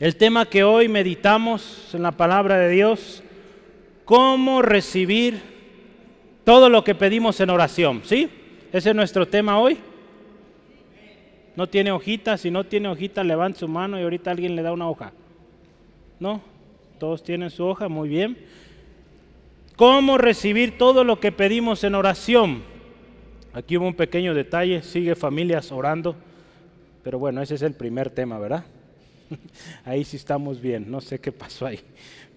El tema que hoy meditamos en la palabra de Dios, cómo recibir todo lo que pedimos en oración, ¿sí? Ese es nuestro tema hoy. No tiene hojita, si no tiene hojita, levante su mano y ahorita alguien le da una hoja. ¿No? Todos tienen su hoja, muy bien. ¿Cómo recibir todo lo que pedimos en oración? Aquí hubo un pequeño detalle, sigue familias orando, pero bueno, ese es el primer tema, ¿verdad? Ahí sí estamos bien, no sé qué pasó ahí.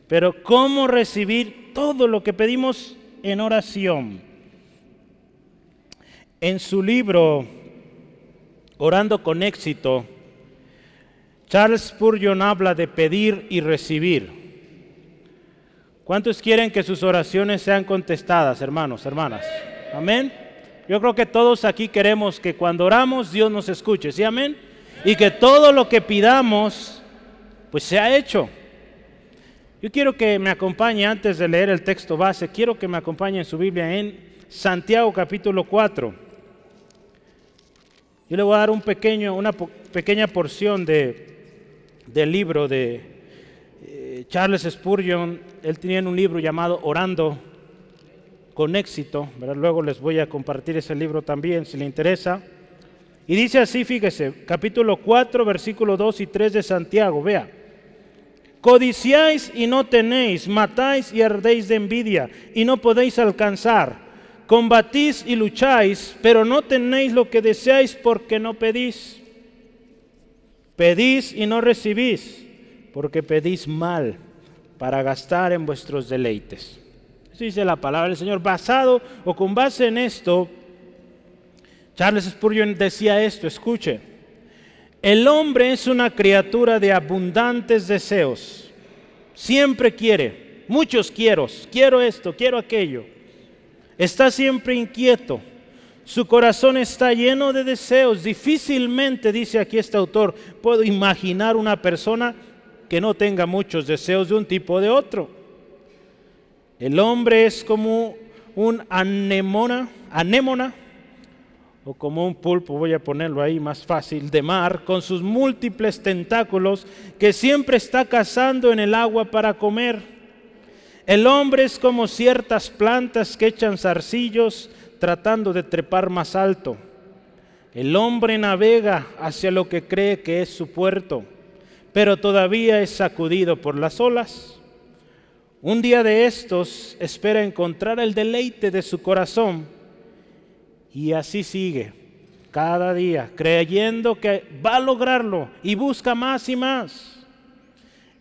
Pero ¿cómo recibir todo lo que pedimos en oración? En su libro Orando con éxito, Charles Spurgeon habla de pedir y recibir. ¿Cuántos quieren que sus oraciones sean contestadas, hermanos, hermanas? Amén. Yo creo que todos aquí queremos que cuando oramos Dios nos escuche, ¿sí? Amén. Y que todo lo que pidamos, pues sea hecho. Yo quiero que me acompañe, antes de leer el texto base, quiero que me acompañe en su Biblia en Santiago capítulo 4. Yo le voy a dar un pequeño, una pequeña porción de, del libro de Charles Spurgeon, él tenía un libro llamado Orando con éxito, luego les voy a compartir ese libro también si le interesa. Y dice así, fíjese, capítulo 4, versículo 2 y 3 de Santiago, vea. Codiciáis y no tenéis, matáis y ardéis de envidia y no podéis alcanzar. Combatís y lucháis, pero no tenéis lo que deseáis porque no pedís. Pedís y no recibís porque pedís mal para gastar en vuestros deleites. Eso dice la palabra del Señor. Basado o con base en esto, Charles Spurgeon decía esto, escuche, el hombre es una criatura de abundantes deseos. Siempre quiere, muchos quiero, quiero esto, quiero aquello. Está siempre inquieto. Su corazón está lleno de deseos. Difícilmente, dice aquí este autor, puedo imaginar una persona que no tenga muchos deseos de un tipo o de otro. El hombre es como un anémona, anémona, o como un pulpo, voy a ponerlo ahí más fácil, de mar, con sus múltiples tentáculos, que siempre está cazando en el agua para comer. El hombre es como ciertas plantas que echan zarcillos tratando de trepar más alto. El hombre navega hacia lo que cree que es su puerto pero todavía es sacudido por las olas. Un día de estos espera encontrar el deleite de su corazón y así sigue cada día, creyendo que va a lograrlo y busca más y más.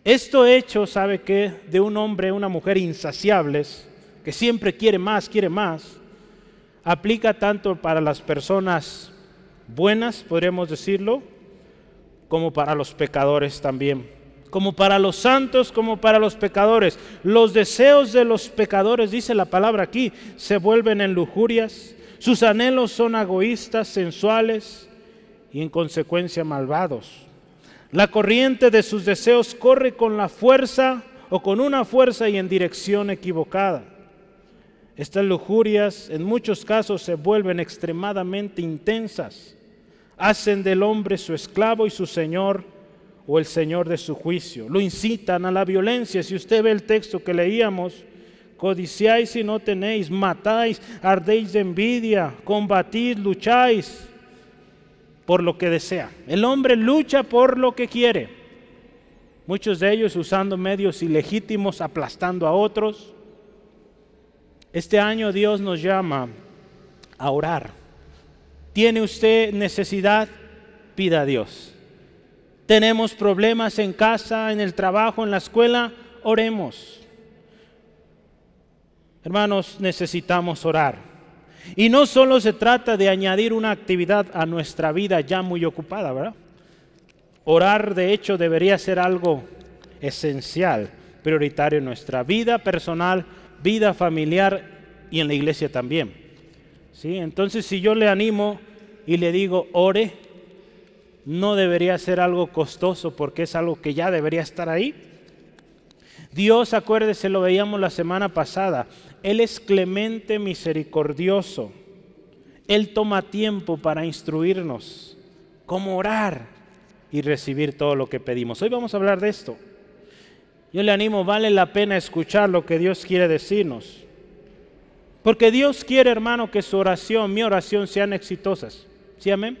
Esto hecho, ¿sabe que De un hombre, una mujer insaciables, que siempre quiere más, quiere más, aplica tanto para las personas buenas, podríamos decirlo, como para los pecadores también. Como para los santos, como para los pecadores. Los deseos de los pecadores, dice la palabra aquí, se vuelven en lujurias. Sus anhelos son egoístas, sensuales y en consecuencia malvados. La corriente de sus deseos corre con la fuerza o con una fuerza y en dirección equivocada. Estas lujurias en muchos casos se vuelven extremadamente intensas hacen del hombre su esclavo y su señor o el señor de su juicio. Lo incitan a la violencia. Si usted ve el texto que leíamos, codiciáis y no tenéis, matáis, ardéis de envidia, combatís, lucháis por lo que desea. El hombre lucha por lo que quiere. Muchos de ellos usando medios ilegítimos, aplastando a otros. Este año Dios nos llama a orar ¿Tiene usted necesidad? Pida a Dios. ¿Tenemos problemas en casa, en el trabajo, en la escuela? Oremos. Hermanos, necesitamos orar. Y no solo se trata de añadir una actividad a nuestra vida ya muy ocupada, ¿verdad? Orar, de hecho, debería ser algo esencial, prioritario en nuestra vida personal, vida familiar y en la iglesia también. Entonces, si yo le animo y le digo, ore, no debería ser algo costoso porque es algo que ya debería estar ahí. Dios, acuérdese, lo veíamos la semana pasada, Él es clemente, misericordioso. Él toma tiempo para instruirnos cómo orar y recibir todo lo que pedimos. Hoy vamos a hablar de esto. Yo le animo, vale la pena escuchar lo que Dios quiere decirnos. Porque Dios quiere, hermano, que su oración, mi oración, sean exitosas. ¿Sí, amén?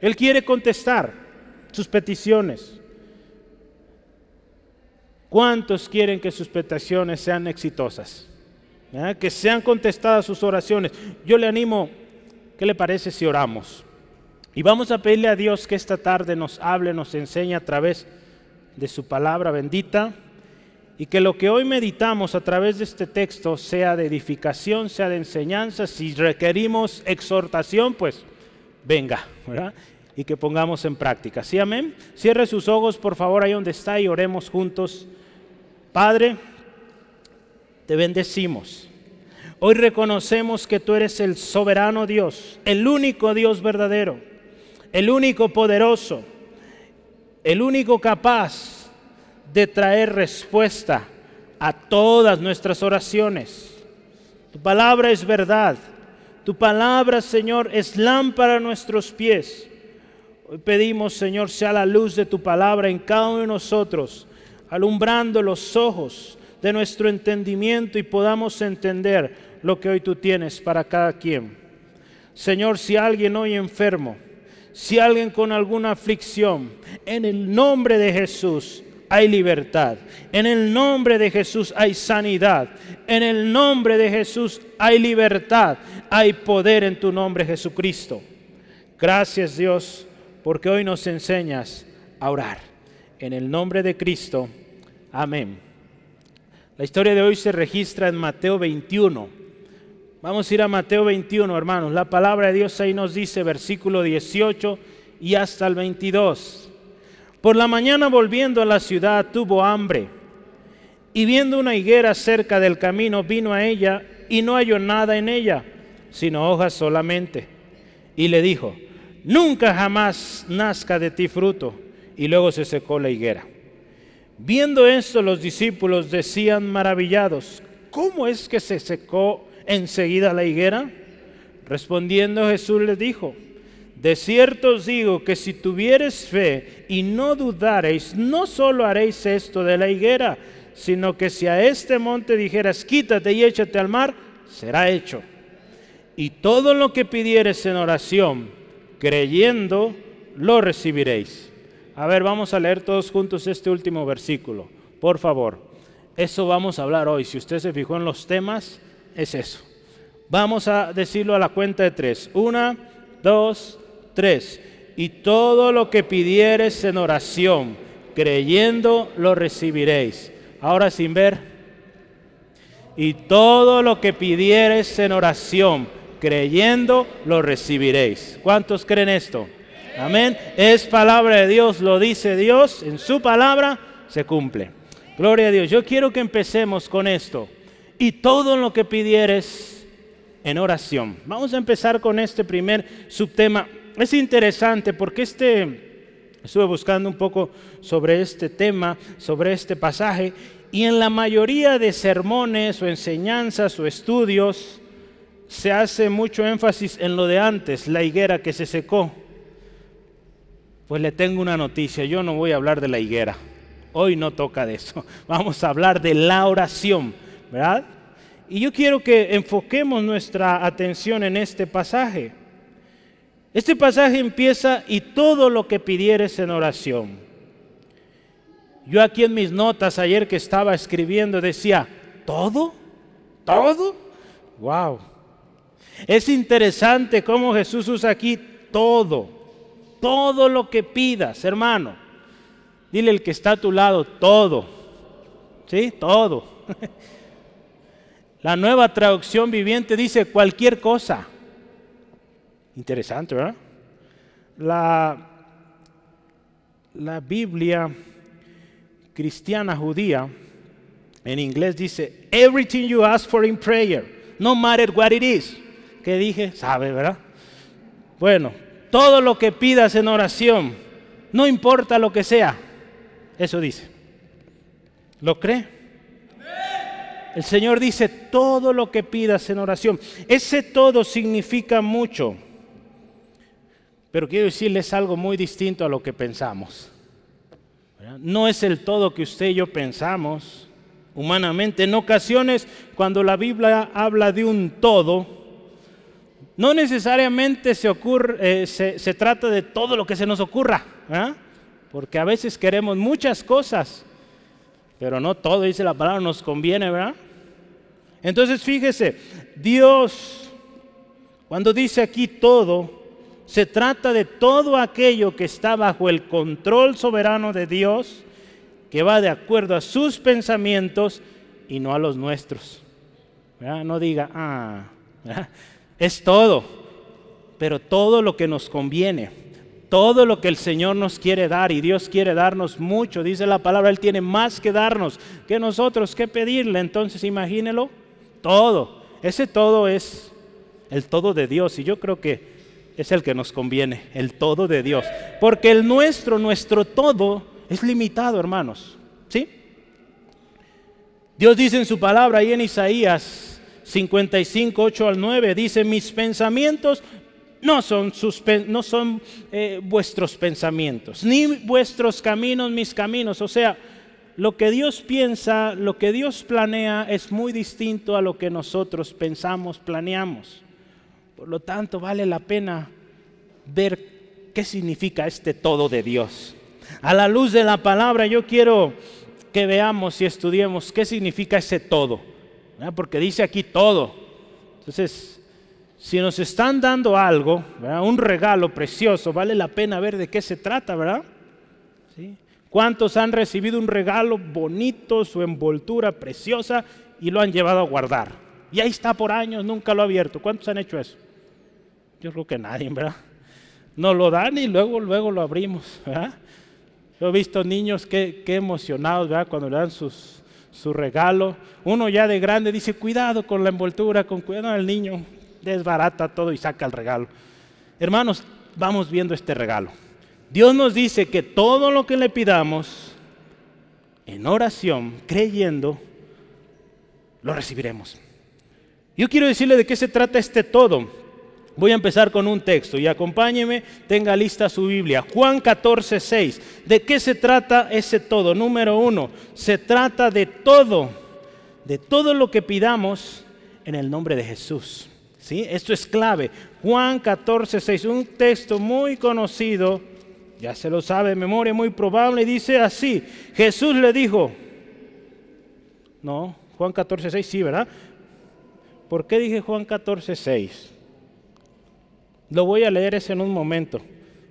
Él quiere contestar sus peticiones. ¿Cuántos quieren que sus peticiones sean exitosas? Que sean contestadas sus oraciones. Yo le animo, ¿qué le parece si oramos? Y vamos a pedirle a Dios que esta tarde nos hable, nos enseñe a través de su palabra bendita y que lo que hoy meditamos a través de este texto sea de edificación, sea de enseñanza. Si requerimos exhortación, pues venga. Y que pongamos en práctica. ¿Sí, amén? Cierre sus ojos, por favor, ahí donde está y oremos juntos. Padre, te bendecimos. Hoy reconocemos que tú eres el soberano Dios, el único Dios verdadero, el único poderoso, el único capaz de traer respuesta a todas nuestras oraciones. Tu palabra es verdad. Tu palabra, Señor, es lámpara a nuestros pies. Hoy pedimos, Señor, sea la luz de tu palabra en cada uno de nosotros, alumbrando los ojos de nuestro entendimiento y podamos entender lo que hoy tú tienes para cada quien. Señor, si alguien hoy enfermo, si alguien con alguna aflicción, en el nombre de Jesús, hay libertad. En el nombre de Jesús hay sanidad. En el nombre de Jesús hay libertad. Hay poder en tu nombre, Jesucristo. Gracias Dios, porque hoy nos enseñas a orar. En el nombre de Cristo. Amén. La historia de hoy se registra en Mateo 21. Vamos a ir a Mateo 21, hermanos. La palabra de Dios ahí nos dice, versículo 18 y hasta el 22. Por la mañana volviendo a la ciudad tuvo hambre y viendo una higuera cerca del camino vino a ella y no halló nada en ella, sino hojas solamente. Y le dijo, nunca jamás nazca de ti fruto. Y luego se secó la higuera. Viendo esto los discípulos decían maravillados, ¿cómo es que se secó enseguida la higuera? Respondiendo Jesús les dijo, de cierto os digo que si tuviereis fe y no dudareis, no solo haréis esto de la higuera, sino que si a este monte dijeras, quítate y échate al mar, será hecho. Y todo lo que pidieres en oración, creyendo, lo recibiréis. A ver, vamos a leer todos juntos este último versículo, por favor. Eso vamos a hablar hoy. Si usted se fijó en los temas, es eso. Vamos a decirlo a la cuenta de tres. Una, dos, 3. Y todo lo que pidieres en oración, creyendo, lo recibiréis. Ahora sin ver. Y todo lo que pidieres en oración, creyendo, lo recibiréis. ¿Cuántos creen esto? Amén. Es palabra de Dios, lo dice Dios, en su palabra se cumple. Gloria a Dios. Yo quiero que empecemos con esto. Y todo lo que pidieres en oración. Vamos a empezar con este primer subtema es interesante porque este, estuve buscando un poco sobre este tema, sobre este pasaje, y en la mayoría de sermones o enseñanzas o estudios se hace mucho énfasis en lo de antes, la higuera que se secó. Pues le tengo una noticia, yo no voy a hablar de la higuera. Hoy no toca de eso. Vamos a hablar de la oración, ¿verdad? Y yo quiero que enfoquemos nuestra atención en este pasaje. Este pasaje empieza y todo lo que pidieres en oración. Yo aquí en mis notas ayer que estaba escribiendo decía, ¿todo? ¿Todo? Wow. Es interesante cómo Jesús usa aquí todo. Todo lo que pidas, hermano. Dile el que está a tu lado, todo. ¿Sí? Todo. La nueva traducción viviente dice cualquier cosa. Interesante, ¿verdad? La, la Biblia cristiana judía en inglés dice, everything you ask for in prayer, no matter what it is. ¿Qué dije? Sabe, ¿verdad? Bueno, todo lo que pidas en oración, no importa lo que sea, eso dice. ¿Lo cree? El Señor dice, todo lo que pidas en oración. Ese todo significa mucho. pero quiero decirles algo muy distinto a lo que pensamos. No es el todo que usted y yo pensamos humanamente. En ocasiones, cuando la Biblia habla de un todo, no necesariamente se, ocurre, eh, se, trata de todo lo que se nos ocurra, porque a veces queremos muchas cosas, pero no todo, dice la palabra, nos conviene, ¿verdad? Entonces fíjese, Dios, cuando dice aquí todo, se trata de todo aquello que está bajo el control soberano de Dios, que va de acuerdo a sus pensamientos y no a los nuestros. No diga, ah, es todo, pero todo lo que nos conviene, todo lo que el Señor nos quiere dar y Dios quiere darnos mucho, dice la palabra, Él tiene más que darnos que nosotros, que pedirle. Entonces imagínelo, todo, ese todo es el todo de Dios y yo creo que es el que nos conviene, el todo de Dios. Porque el nuestro, nuestro todo, es limitado, hermanos. ¿Sí? Dios dice en su palabra ahí en Isaías 55, 8 al 9, dice, mis pensamientos no son, sus, no son eh, vuestros pensamientos, ni vuestros caminos mis caminos. O sea, lo que Dios piensa, lo que Dios planea es muy distinto a lo que nosotros pensamos, planeamos. Por lo tanto, vale la pena ver qué significa este todo de Dios. A la luz de la palabra yo quiero que veamos y estudiemos qué significa ese todo. Porque dice aquí todo. Entonces, si nos están dando algo, un regalo precioso, vale la pena ver de qué se trata, ¿verdad? ¿Cuántos han recibido un regalo bonito, su envoltura preciosa y lo han llevado a guardar? Y ahí está por años, nunca lo ha abierto. ¿Cuántos han hecho eso? Yo creo que nadie, ¿verdad? Nos lo dan y luego, luego lo abrimos, he visto niños que, emocionados, ¿verdad? Cuando le dan sus, su regalo. Uno ya de grande dice, cuidado con la envoltura, con cuidado al niño, desbarata todo y saca el regalo. Hermanos, vamos viendo este regalo. Dios nos dice que todo lo que le pidamos en oración, creyendo, lo recibiremos. Yo quiero decirle de qué se trata este todo. Voy a empezar con un texto y acompáñeme, tenga lista su Biblia. Juan 14, 6. ¿De qué se trata ese todo? Número uno, se trata de todo, de todo lo que pidamos en el nombre de Jesús. ¿Sí? Esto es clave. Juan 14, 6, un texto muy conocido, ya se lo sabe de memoria, muy probable, dice así. Jesús le dijo, no, Juan 14, 6, sí, ¿verdad? ¿Por qué dije Juan 14, 6? Lo voy a leer ese en un momento.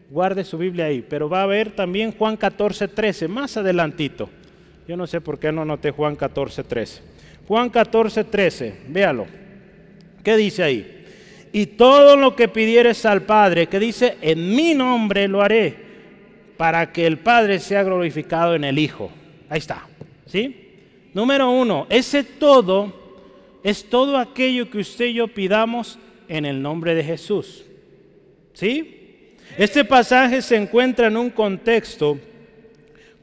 Guarde su Biblia ahí. Pero va a ver también Juan 14, 13, más adelantito. Yo no sé por qué no noté Juan 14, 13. Juan 14, 13, véalo. ¿Qué dice ahí? Y todo lo que pidieres al Padre, que dice, en mi nombre lo haré, para que el Padre sea glorificado en el Hijo. Ahí está. ¿Sí? Número uno, ese todo es todo aquello que usted y yo pidamos en el nombre de Jesús. ¿Sí? Este pasaje se encuentra en un contexto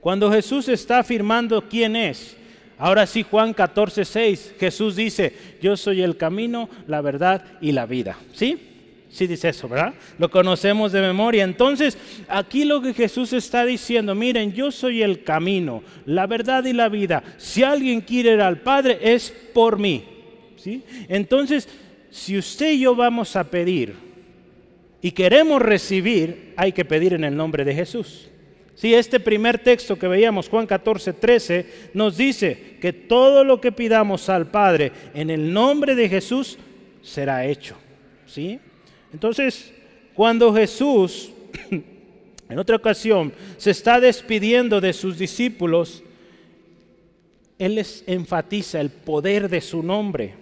cuando Jesús está afirmando quién es. Ahora sí, Juan 14, 6, Jesús dice, yo soy el camino, la verdad y la vida. ¿Sí? Sí dice eso, ¿verdad? Lo conocemos de memoria. Entonces, aquí lo que Jesús está diciendo, miren, yo soy el camino, la verdad y la vida. Si alguien quiere ir al Padre, es por mí. ¿Sí? Entonces, si usted y yo vamos a pedir, y queremos recibir, hay que pedir en el nombre de Jesús. Si este primer texto que veíamos, Juan 14, 13, nos dice que todo lo que pidamos al Padre en el nombre de Jesús será hecho. ¿Sí? Entonces, cuando Jesús, en otra ocasión, se está despidiendo de sus discípulos, Él les enfatiza el poder de su nombre.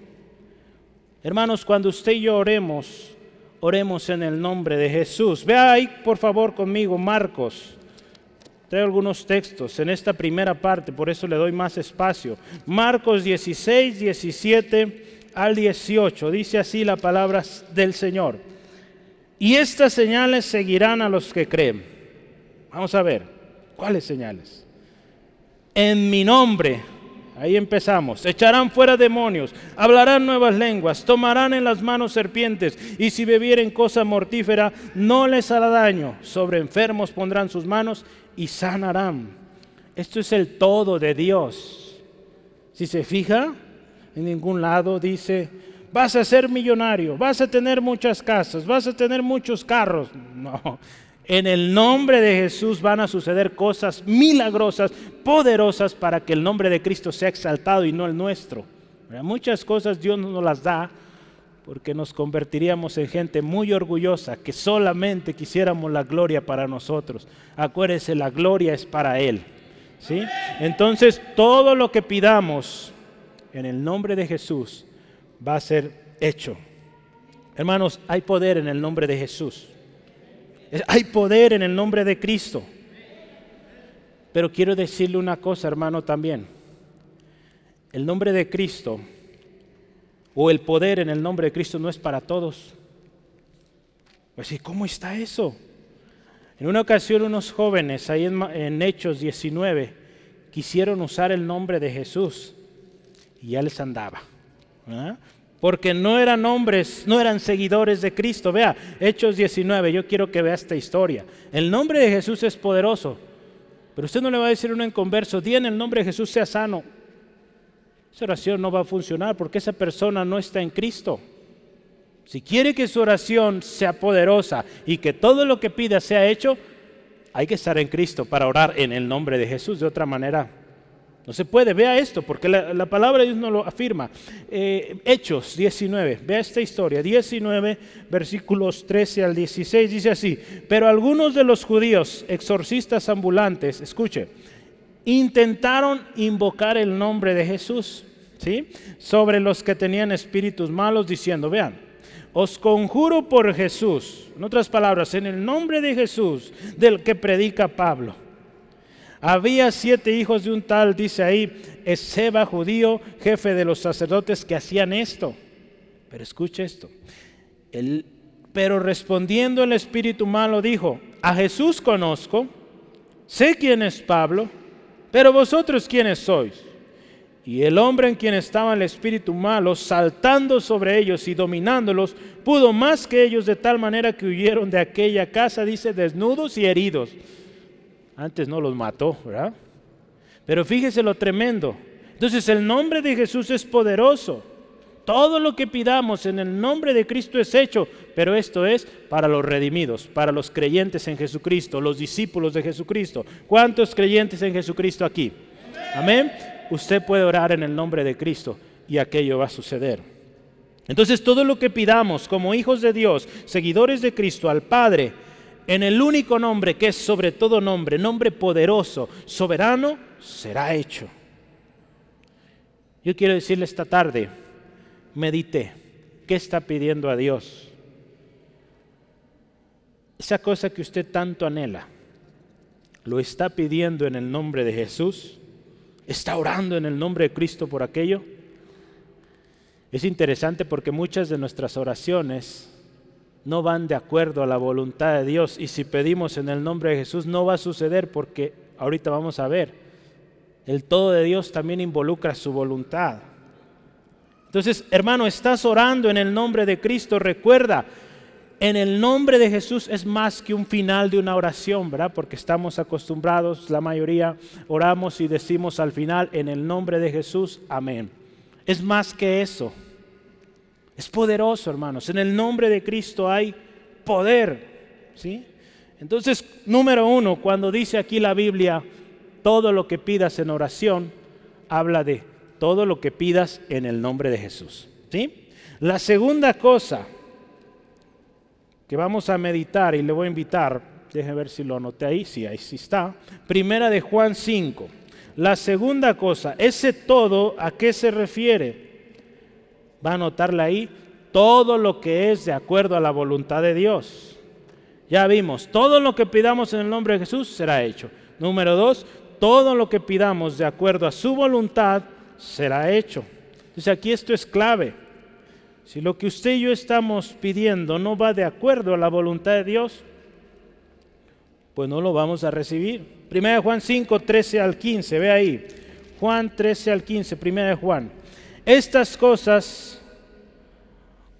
Hermanos, cuando usted y yo oremos, Oremos en el nombre de Jesús. Vea ahí, por favor, conmigo, Marcos. Traigo algunos textos en esta primera parte, por eso le doy más espacio. Marcos 16, 17 al 18. Dice así la palabra del Señor. Y estas señales seguirán a los que creen. Vamos a ver, ¿cuáles señales? En mi nombre. Ahí empezamos. Echarán fuera demonios, hablarán nuevas lenguas, tomarán en las manos serpientes y si bebieren cosa mortífera no les hará daño. Sobre enfermos pondrán sus manos y sanarán. Esto es el todo de Dios. Si se fija, en ningún lado dice, vas a ser millonario, vas a tener muchas casas, vas a tener muchos carros. No, en el nombre de Jesús van a suceder cosas milagrosas, poderosas, para que el nombre de Cristo sea exaltado y no el nuestro. Muchas cosas Dios no nos las da porque nos convertiríamos en gente muy orgullosa, que solamente quisiéramos la gloria para nosotros. Acuérdese, la gloria es para Él. ¿sí? Entonces, todo lo que pidamos en el nombre de Jesús va a ser hecho. Hermanos, hay poder en el nombre de Jesús. Hay poder en el nombre de Cristo. Pero quiero decirle una cosa, hermano, también. El nombre de Cristo o el poder en el nombre de Cristo no es para todos. Pues, ¿y cómo está eso? En una ocasión unos jóvenes ahí en, Hechos 19 quisieron usar el nombre de Jesús y ya les andaba porque no eran hombres, no eran seguidores de Cristo. Vea, Hechos 19, yo quiero que vea esta historia. El nombre de Jesús es poderoso, pero usted no le va a decir a un converso, di en el nombre de Jesús sea sano. Esa oración no va a funcionar porque esa persona no está en Cristo. Si quiere que su oración sea poderosa y que todo lo que pida sea hecho, hay que estar en Cristo para orar en el nombre de Jesús. De otra manera, no se puede, vea esto, porque la, palabra de Dios no lo afirma. Eh, Hechos 19, vea esta historia, 19 versículos 13 al 16, dice así, pero algunos de los judíos, exorcistas ambulantes, escuche, intentaron invocar el nombre de Jesús, ¿sí? Sobre los que tenían espíritus malos, diciendo, vean, os conjuro por Jesús, en otras palabras, en el nombre de Jesús, del que predica Pablo había siete hijos de un tal, dice ahí, Seba judío, jefe de los sacerdotes que hacían esto. Pero escuche esto. pero respondiendo el espíritu malo dijo, a Jesús conozco, sé quién es Pablo, pero vosotros quiénes sois. Y el hombre en quien estaba el espíritu malo, saltando sobre ellos y dominándolos, pudo más que ellos de tal manera que huyeron de aquella casa, dice, desnudos y heridos. Antes no los mató, ¿verdad? Pero fíjese lo tremendo. Entonces el nombre de Jesús es poderoso. Todo lo que pidamos en el nombre de Cristo es hecho, pero esto es para los redimidos, para los creyentes en Jesucristo, los discípulos de Jesucristo. ¿Cuántos creyentes en Jesucristo aquí? Amén. Usted puede orar en el nombre de Cristo y aquello va a suceder. Entonces todo lo que pidamos como hijos de Dios, seguidores de Cristo, al Padre, en el único nombre que es sobre todo nombre, nombre poderoso, soberano, será hecho. Yo quiero decirle esta tarde, medite, ¿qué está pidiendo a Dios? Esa cosa que usted tanto anhela, ¿lo está pidiendo en el nombre de Jesús? ¿Está orando en el nombre de Cristo por aquello? Es interesante porque muchas de nuestras oraciones no van de acuerdo a la voluntad de Dios. Y si pedimos en el nombre de Jesús no va a suceder porque ahorita vamos a ver, el todo de Dios también involucra su voluntad. Entonces, hermano, estás orando en el nombre de Cristo, recuerda, en el nombre de Jesús es más que un final de una oración, ¿verdad? Porque estamos acostumbrados, la mayoría oramos y decimos al final, en el nombre de Jesús, amén. Es más que eso. Es poderoso, hermanos. En el nombre de Cristo hay poder. ¿sí? Entonces, número uno, cuando dice aquí la Biblia, todo lo que pidas en oración, habla de todo lo que pidas en el nombre de Jesús. ¿sí? La segunda cosa que vamos a meditar y le voy a invitar, déjeme ver si lo anoté ahí, sí, ahí sí está. Primera de Juan 5. La segunda cosa, ese todo, ¿a qué se refiere? Va a notarle ahí todo lo que es de acuerdo a la voluntad de Dios. Ya vimos, todo lo que pidamos en el nombre de Jesús será hecho. Número dos, todo lo que pidamos de acuerdo a su voluntad será hecho. Entonces aquí esto es clave. Si lo que usted y yo estamos pidiendo no va de acuerdo a la voluntad de Dios, pues no lo vamos a recibir. Primera Juan 5, 13 al 15, ve ahí. Juan 13 al 15, primera de Juan. Estas cosas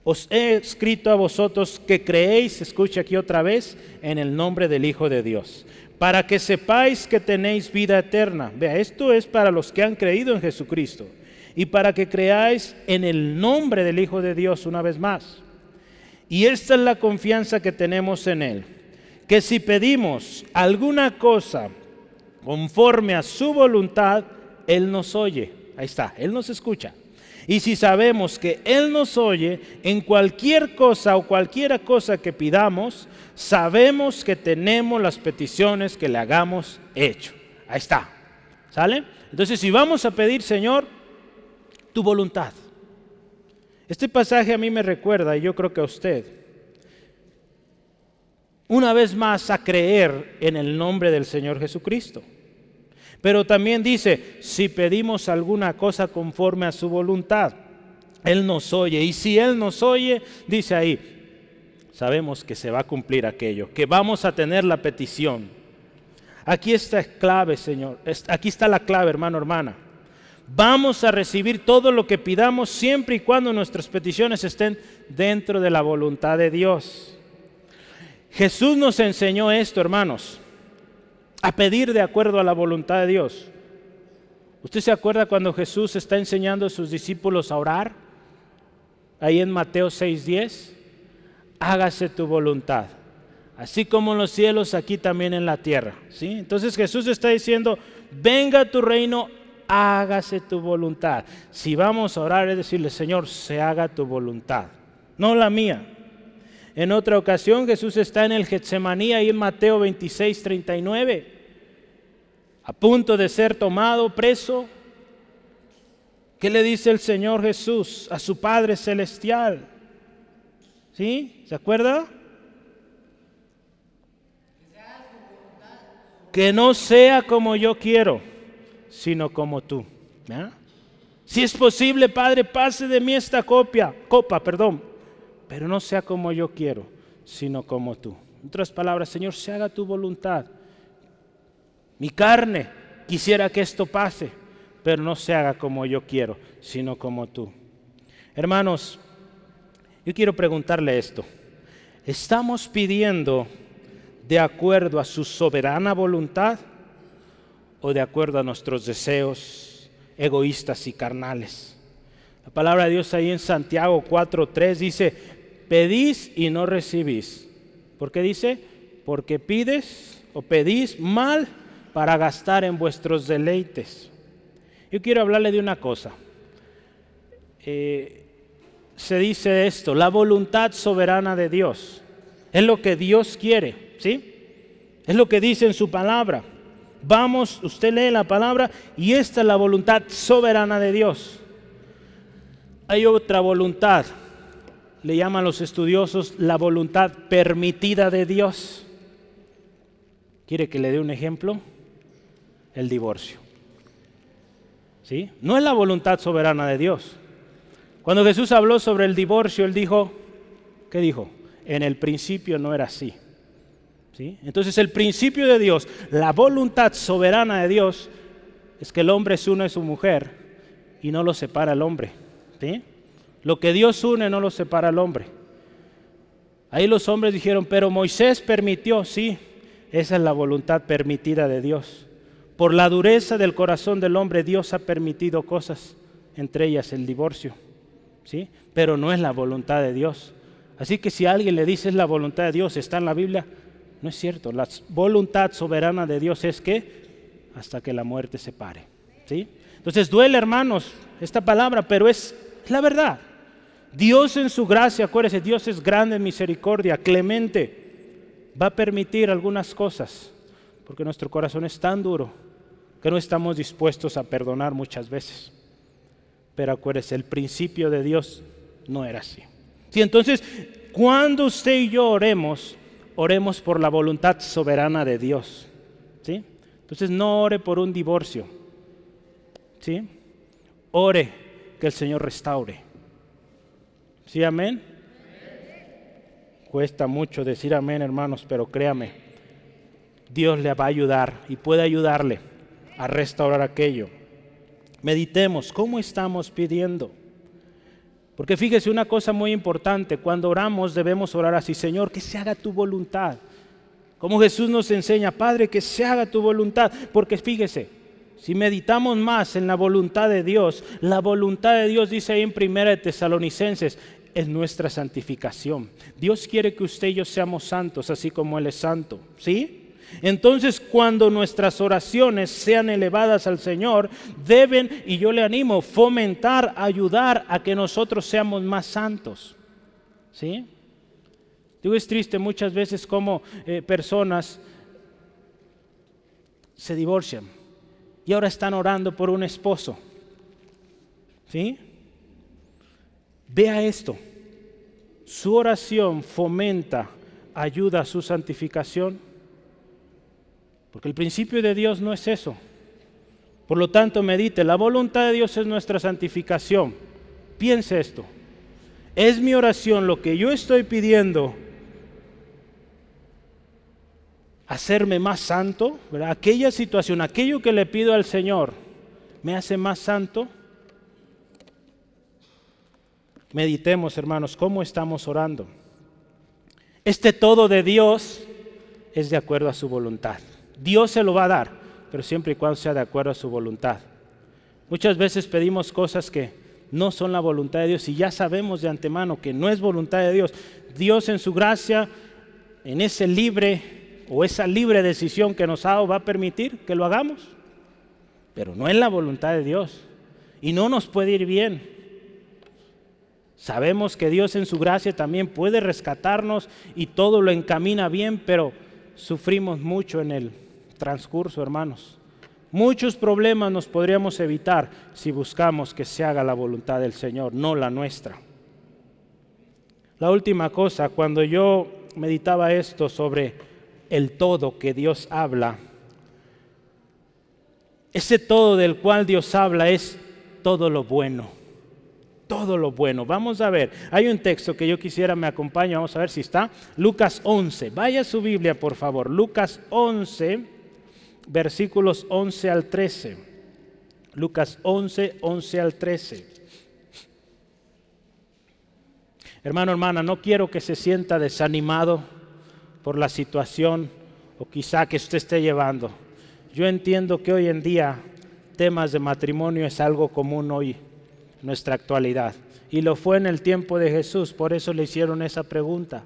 os he escrito a vosotros que creéis, escucha aquí otra vez, en el nombre del Hijo de Dios, para que sepáis que tenéis vida eterna. Vea, esto es para los que han creído en Jesucristo y para que creáis en el nombre del Hijo de Dios una vez más. Y esta es la confianza que tenemos en Él, que si pedimos alguna cosa conforme a su voluntad, Él nos oye. Ahí está, Él nos escucha. Y si sabemos que Él nos oye en cualquier cosa o cualquiera cosa que pidamos, sabemos que tenemos las peticiones que le hagamos hecho. Ahí está. ¿Sale? Entonces, si vamos a pedir, Señor, tu voluntad. Este pasaje a mí me recuerda, y yo creo que a usted, una vez más a creer en el nombre del Señor Jesucristo. Pero también dice, si pedimos alguna cosa conforme a su voluntad, Él nos oye. Y si Él nos oye, dice ahí, sabemos que se va a cumplir aquello, que vamos a tener la petición. Aquí está clave, Señor. Aquí está la clave, hermano, hermana. Vamos a recibir todo lo que pidamos siempre y cuando nuestras peticiones estén dentro de la voluntad de Dios. Jesús nos enseñó esto, hermanos a pedir de acuerdo a la voluntad de Dios. ¿Usted se acuerda cuando Jesús está enseñando a sus discípulos a orar? Ahí en Mateo 6:10, hágase tu voluntad, así como en los cielos, aquí también en la tierra. ¿sí? Entonces Jesús está diciendo, venga tu reino, hágase tu voluntad. Si vamos a orar es decirle, Señor, se haga tu voluntad, no la mía. En otra ocasión Jesús está en el Getsemaní, ahí en Mateo 26, 39, a punto de ser tomado preso. ¿Qué le dice el Señor Jesús a su Padre Celestial? ¿Sí? ¿Se acuerda? Que no sea como yo quiero, sino como tú. Si es posible, Padre, pase de mí esta copia, copa, perdón, pero no sea como yo quiero, sino como tú. En otras palabras, Señor, se haga tu voluntad. Mi carne quisiera que esto pase, pero no se haga como yo quiero, sino como tú. Hermanos, yo quiero preguntarle esto. ¿Estamos pidiendo de acuerdo a su soberana voluntad o de acuerdo a nuestros deseos egoístas y carnales? La palabra de Dios ahí en Santiago 4.3 dice, pedís y no recibís. ¿Por qué dice? Porque pides o pedís mal para gastar en vuestros deleites. Yo quiero hablarle de una cosa. Eh, se dice esto, la voluntad soberana de Dios. Es lo que Dios quiere, ¿sí? Es lo que dice en su palabra. Vamos, usted lee la palabra y esta es la voluntad soberana de Dios. Hay otra voluntad le llaman los estudiosos la voluntad permitida de Dios. ¿Quiere que le dé un ejemplo? El divorcio. ¿Sí? No es la voluntad soberana de Dios. Cuando Jesús habló sobre el divorcio, él dijo, ¿qué dijo? En el principio no era así. ¿Sí? Entonces el principio de Dios, la voluntad soberana de Dios, es que el hombre se une a su mujer y no lo separa el hombre. ¿Sí? Lo que Dios une no lo separa el hombre. Ahí los hombres dijeron, pero Moisés permitió, sí, esa es la voluntad permitida de Dios. Por la dureza del corazón del hombre, Dios ha permitido cosas, entre ellas el divorcio, ¿sí? Pero no es la voluntad de Dios. Así que si alguien le dice es la voluntad de Dios, está en la Biblia, no es cierto. La voluntad soberana de Dios es que hasta que la muerte se pare, ¿sí? Entonces duele, hermanos, esta palabra, pero es la verdad. Dios en su gracia, acuérdese, Dios es grande en misericordia, clemente, va a permitir algunas cosas, porque nuestro corazón es tan duro que no estamos dispuestos a perdonar muchas veces. Pero acuérdese, el principio de Dios no era así. Sí, entonces, cuando usted y yo oremos, oremos por la voluntad soberana de Dios. ¿sí? Entonces, no ore por un divorcio. ¿sí? Ore que el Señor restaure. ¿Sí, amén? Cuesta mucho decir amén, hermanos, pero créame, Dios le va a ayudar y puede ayudarle a restaurar aquello. Meditemos, ¿cómo estamos pidiendo? Porque fíjese una cosa muy importante, cuando oramos debemos orar así, Señor, que se haga tu voluntad. Como Jesús nos enseña, Padre, que se haga tu voluntad. Porque fíjese, si meditamos más en la voluntad de Dios, la voluntad de Dios dice ahí en Primera de Tesalonicenses, es nuestra santificación. Dios quiere que usted y yo seamos santos, así como Él es santo. ¿Sí? Entonces, cuando nuestras oraciones sean elevadas al Señor, deben, y yo le animo, fomentar, ayudar a que nosotros seamos más santos. ¿Sí? Digo, es triste muchas veces como eh, personas se divorcian y ahora están orando por un esposo. ¿Sí? Vea esto. Su oración fomenta, ayuda a su santificación. Porque el principio de Dios no es eso. Por lo tanto, medite, la voluntad de Dios es nuestra santificación. Piense esto. Es mi oración lo que yo estoy pidiendo hacerme más santo, aquella situación, aquello que le pido al Señor, me hace más santo. Meditemos, hermanos, cómo estamos orando. Este todo de Dios es de acuerdo a su voluntad. Dios se lo va a dar, pero siempre y cuando sea de acuerdo a su voluntad. Muchas veces pedimos cosas que no son la voluntad de Dios y ya sabemos de antemano que no es voluntad de Dios. Dios en su gracia, en ese libre o esa libre decisión que nos ha dado va a permitir que lo hagamos. Pero no es la voluntad de Dios. Y no nos puede ir bien. Sabemos que Dios en su gracia también puede rescatarnos y todo lo encamina bien, pero sufrimos mucho en el transcurso, hermanos. Muchos problemas nos podríamos evitar si buscamos que se haga la voluntad del Señor, no la nuestra. La última cosa, cuando yo meditaba esto sobre el todo que Dios habla. Ese todo del cual Dios habla es todo lo bueno. Todo lo bueno. Vamos a ver. Hay un texto que yo quisiera me acompañe. Vamos a ver si está. Lucas 11. Vaya su Biblia, por favor. Lucas 11, versículos 11 al 13. Lucas 11, 11 al 13. Hermano, hermana, no quiero que se sienta desanimado por la situación o quizá que usted esté llevando. Yo entiendo que hoy en día temas de matrimonio es algo común hoy, nuestra actualidad. Y lo fue en el tiempo de Jesús, por eso le hicieron esa pregunta.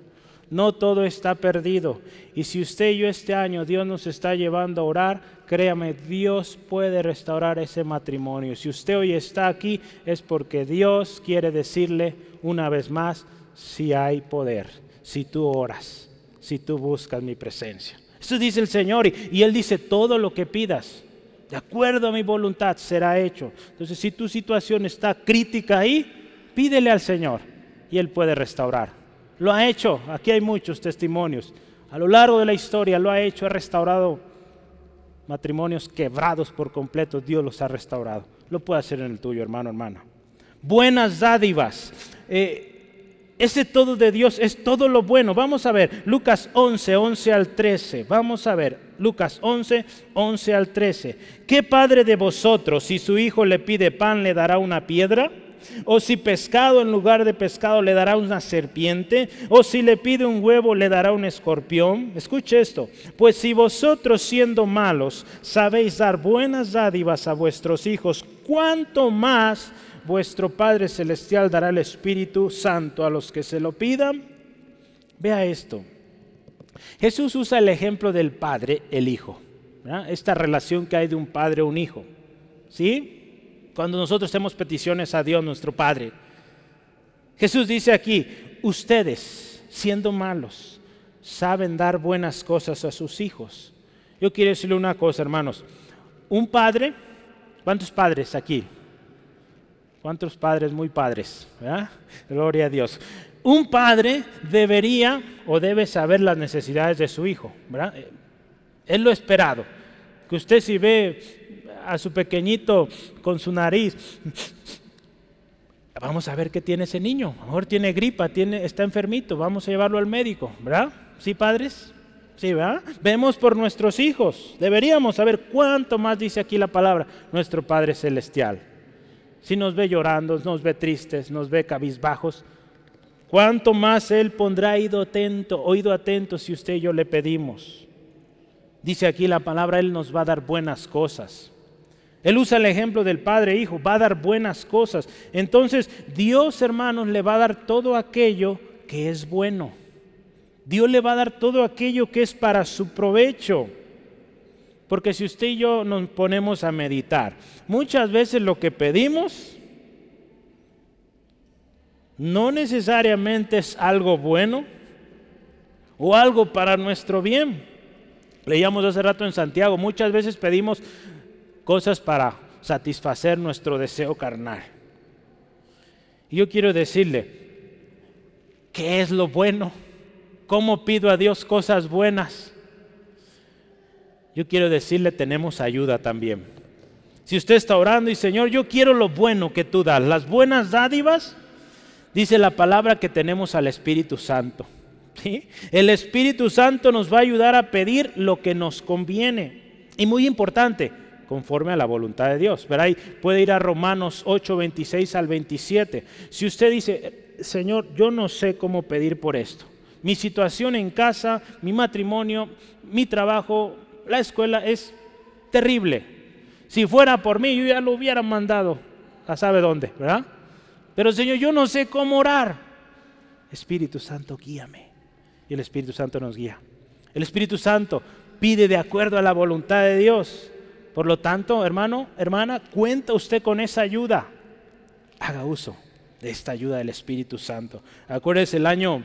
No todo está perdido. Y si usted y yo este año Dios nos está llevando a orar, créame, Dios puede restaurar ese matrimonio. Si usted hoy está aquí es porque Dios quiere decirle una vez más si hay poder, si tú oras si tú buscas mi presencia. Eso dice el Señor y, Él dice, todo lo que pidas, de acuerdo a mi voluntad, será hecho. Entonces, si tu situación está crítica ahí, pídele al Señor y Él puede restaurar. Lo ha hecho, aquí hay muchos testimonios. A lo largo de la historia lo ha hecho, ha restaurado matrimonios quebrados por completo, Dios los ha restaurado. Lo puede hacer en el tuyo, hermano, hermana. Buenas dádivas. Eh, ese todo de Dios es todo lo bueno. Vamos a ver, Lucas 11, 11 al 13. Vamos a ver, Lucas 11, 11 al 13. ¿Qué padre de vosotros, si su hijo le pide pan, le dará una piedra? ¿O si pescado en lugar de pescado le dará una serpiente? ¿O si le pide un huevo le dará un escorpión? Escuche esto. Pues si vosotros siendo malos sabéis dar buenas dádivas a vuestros hijos, ¿cuánto más vuestro Padre Celestial dará el Espíritu Santo a los que se lo pidan. Vea esto. Jesús usa el ejemplo del Padre, el Hijo. Esta relación que hay de un Padre a un Hijo. ¿Sí? Cuando nosotros hacemos peticiones a Dios, nuestro Padre. Jesús dice aquí, ustedes, siendo malos, saben dar buenas cosas a sus hijos. Yo quiero decirle una cosa, hermanos. Un padre, ¿cuántos padres aquí? ¿Cuántos padres muy padres? Gloria a Dios. Un padre debería o debe saber las necesidades de su hijo. ¿verdad? Es lo esperado. Que usted si ve a su pequeñito con su nariz, vamos a ver qué tiene ese niño. A lo mejor tiene gripa, tiene, está enfermito, vamos a llevarlo al médico. ¿Verdad? ¿Sí, padres? Sí, ¿verdad? Vemos por nuestros hijos. Deberíamos saber cuánto más dice aquí la palabra, nuestro Padre Celestial. Si nos ve llorando, nos ve tristes, nos ve cabizbajos, cuánto más Él pondrá oído atento, oído atento si usted y yo le pedimos. Dice aquí la palabra, Él nos va a dar buenas cosas. Él usa el ejemplo del Padre Hijo, va a dar buenas cosas. Entonces, Dios, hermanos, le va a dar todo aquello que es bueno. Dios le va a dar todo aquello que es para su provecho. Porque si usted y yo nos ponemos a meditar, muchas veces lo que pedimos no necesariamente es algo bueno o algo para nuestro bien. Leíamos hace rato en Santiago, muchas veces pedimos cosas para satisfacer nuestro deseo carnal. Yo quiero decirle, ¿qué es lo bueno? ¿Cómo pido a Dios cosas buenas? Yo quiero decirle, tenemos ayuda también. Si usted está orando y Señor, yo quiero lo bueno que tú das, las buenas dádivas, dice la palabra que tenemos al Espíritu Santo. El Espíritu Santo nos va a ayudar a pedir lo que nos conviene. Y muy importante, conforme a la voluntad de Dios. Pero ahí puede ir a Romanos 8, 26 al 27. Si usted dice, Señor, yo no sé cómo pedir por esto. Mi situación en casa, mi matrimonio, mi trabajo, la escuela es terrible. Si fuera por mí, yo ya lo hubiera mandado a sabe dónde, ¿verdad? Pero Señor, yo no sé cómo orar. Espíritu Santo, guíame. Y el Espíritu Santo nos guía. El Espíritu Santo pide de acuerdo a la voluntad de Dios. Por lo tanto, hermano, hermana, cuenta usted con esa ayuda. Haga uso de esta ayuda del Espíritu Santo. Acuérdese el año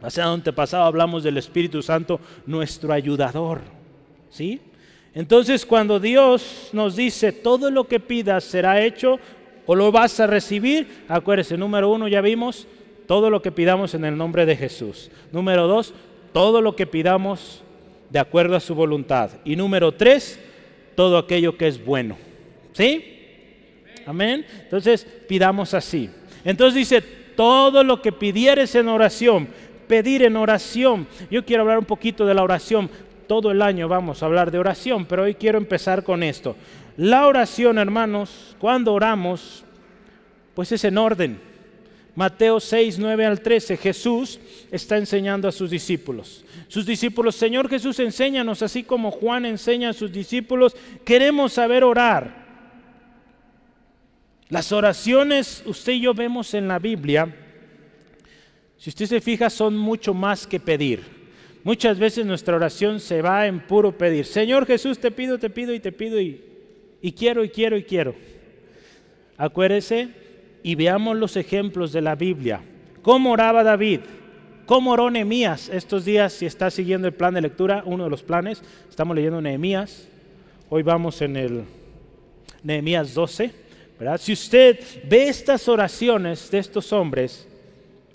pasado, pasado hablamos del Espíritu Santo, nuestro ayudador. ¿Sí? Entonces, cuando Dios nos dice todo lo que pidas será hecho o lo vas a recibir, acuérdese, número uno, ya vimos, todo lo que pidamos en el nombre de Jesús. Número dos, todo lo que pidamos de acuerdo a su voluntad. Y número tres, todo aquello que es bueno. ¿Sí? Amén. Entonces pidamos así. Entonces dice, todo lo que pidieres en oración, pedir en oración. Yo quiero hablar un poquito de la oración. Todo el año vamos a hablar de oración, pero hoy quiero empezar con esto. La oración, hermanos, cuando oramos, pues es en orden. Mateo 6, 9 al 13, Jesús está enseñando a sus discípulos. Sus discípulos, Señor Jesús, enséñanos, así como Juan enseña a sus discípulos, queremos saber orar. Las oraciones, usted y yo vemos en la Biblia, si usted se fija, son mucho más que pedir. Muchas veces nuestra oración se va en puro pedir. Señor Jesús, te pido, te pido y te pido y, y quiero y quiero y quiero. Acuérdese y veamos los ejemplos de la Biblia. ¿Cómo oraba David? ¿Cómo oró Nehemías? Estos días, si está siguiendo el plan de lectura, uno de los planes, estamos leyendo Nehemías. Hoy vamos en el Nehemías 12. ¿verdad? Si usted ve estas oraciones de estos hombres,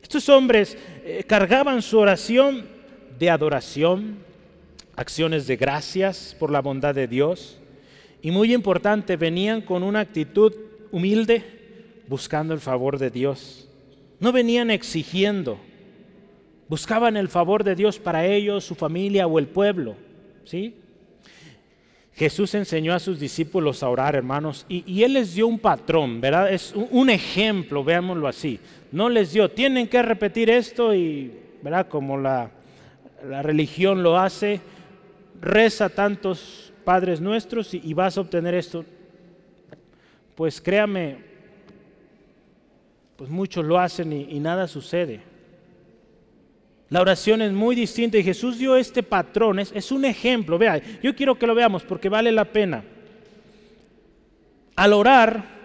estos hombres eh, cargaban su oración de adoración, acciones de gracias por la bondad de Dios. Y muy importante, venían con una actitud humilde, buscando el favor de Dios. No venían exigiendo. Buscaban el favor de Dios para ellos, su familia o el pueblo. ¿Sí? Jesús enseñó a sus discípulos a orar, hermanos, y, Él les dio un patrón, ¿verdad? Es un, ejemplo, veámoslo así. No les dio, tienen que repetir esto y, ¿verdad? Como la, la religión lo hace, reza tantos Padres nuestros y, vas a obtener esto. Pues créame, pues muchos lo hacen y, nada sucede. La oración es muy distinta y Jesús dio este patrón, es, un ejemplo. Vea, yo quiero que lo veamos porque vale la pena. Al orar,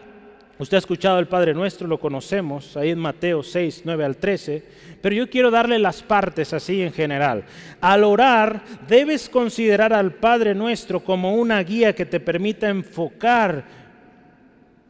usted ha escuchado el Padre Nuestro, lo conocemos, ahí en Mateo 6, 9 al 13, pero yo quiero darle las partes así en general. Al orar, debes considerar al Padre Nuestro como una guía que te permita enfocar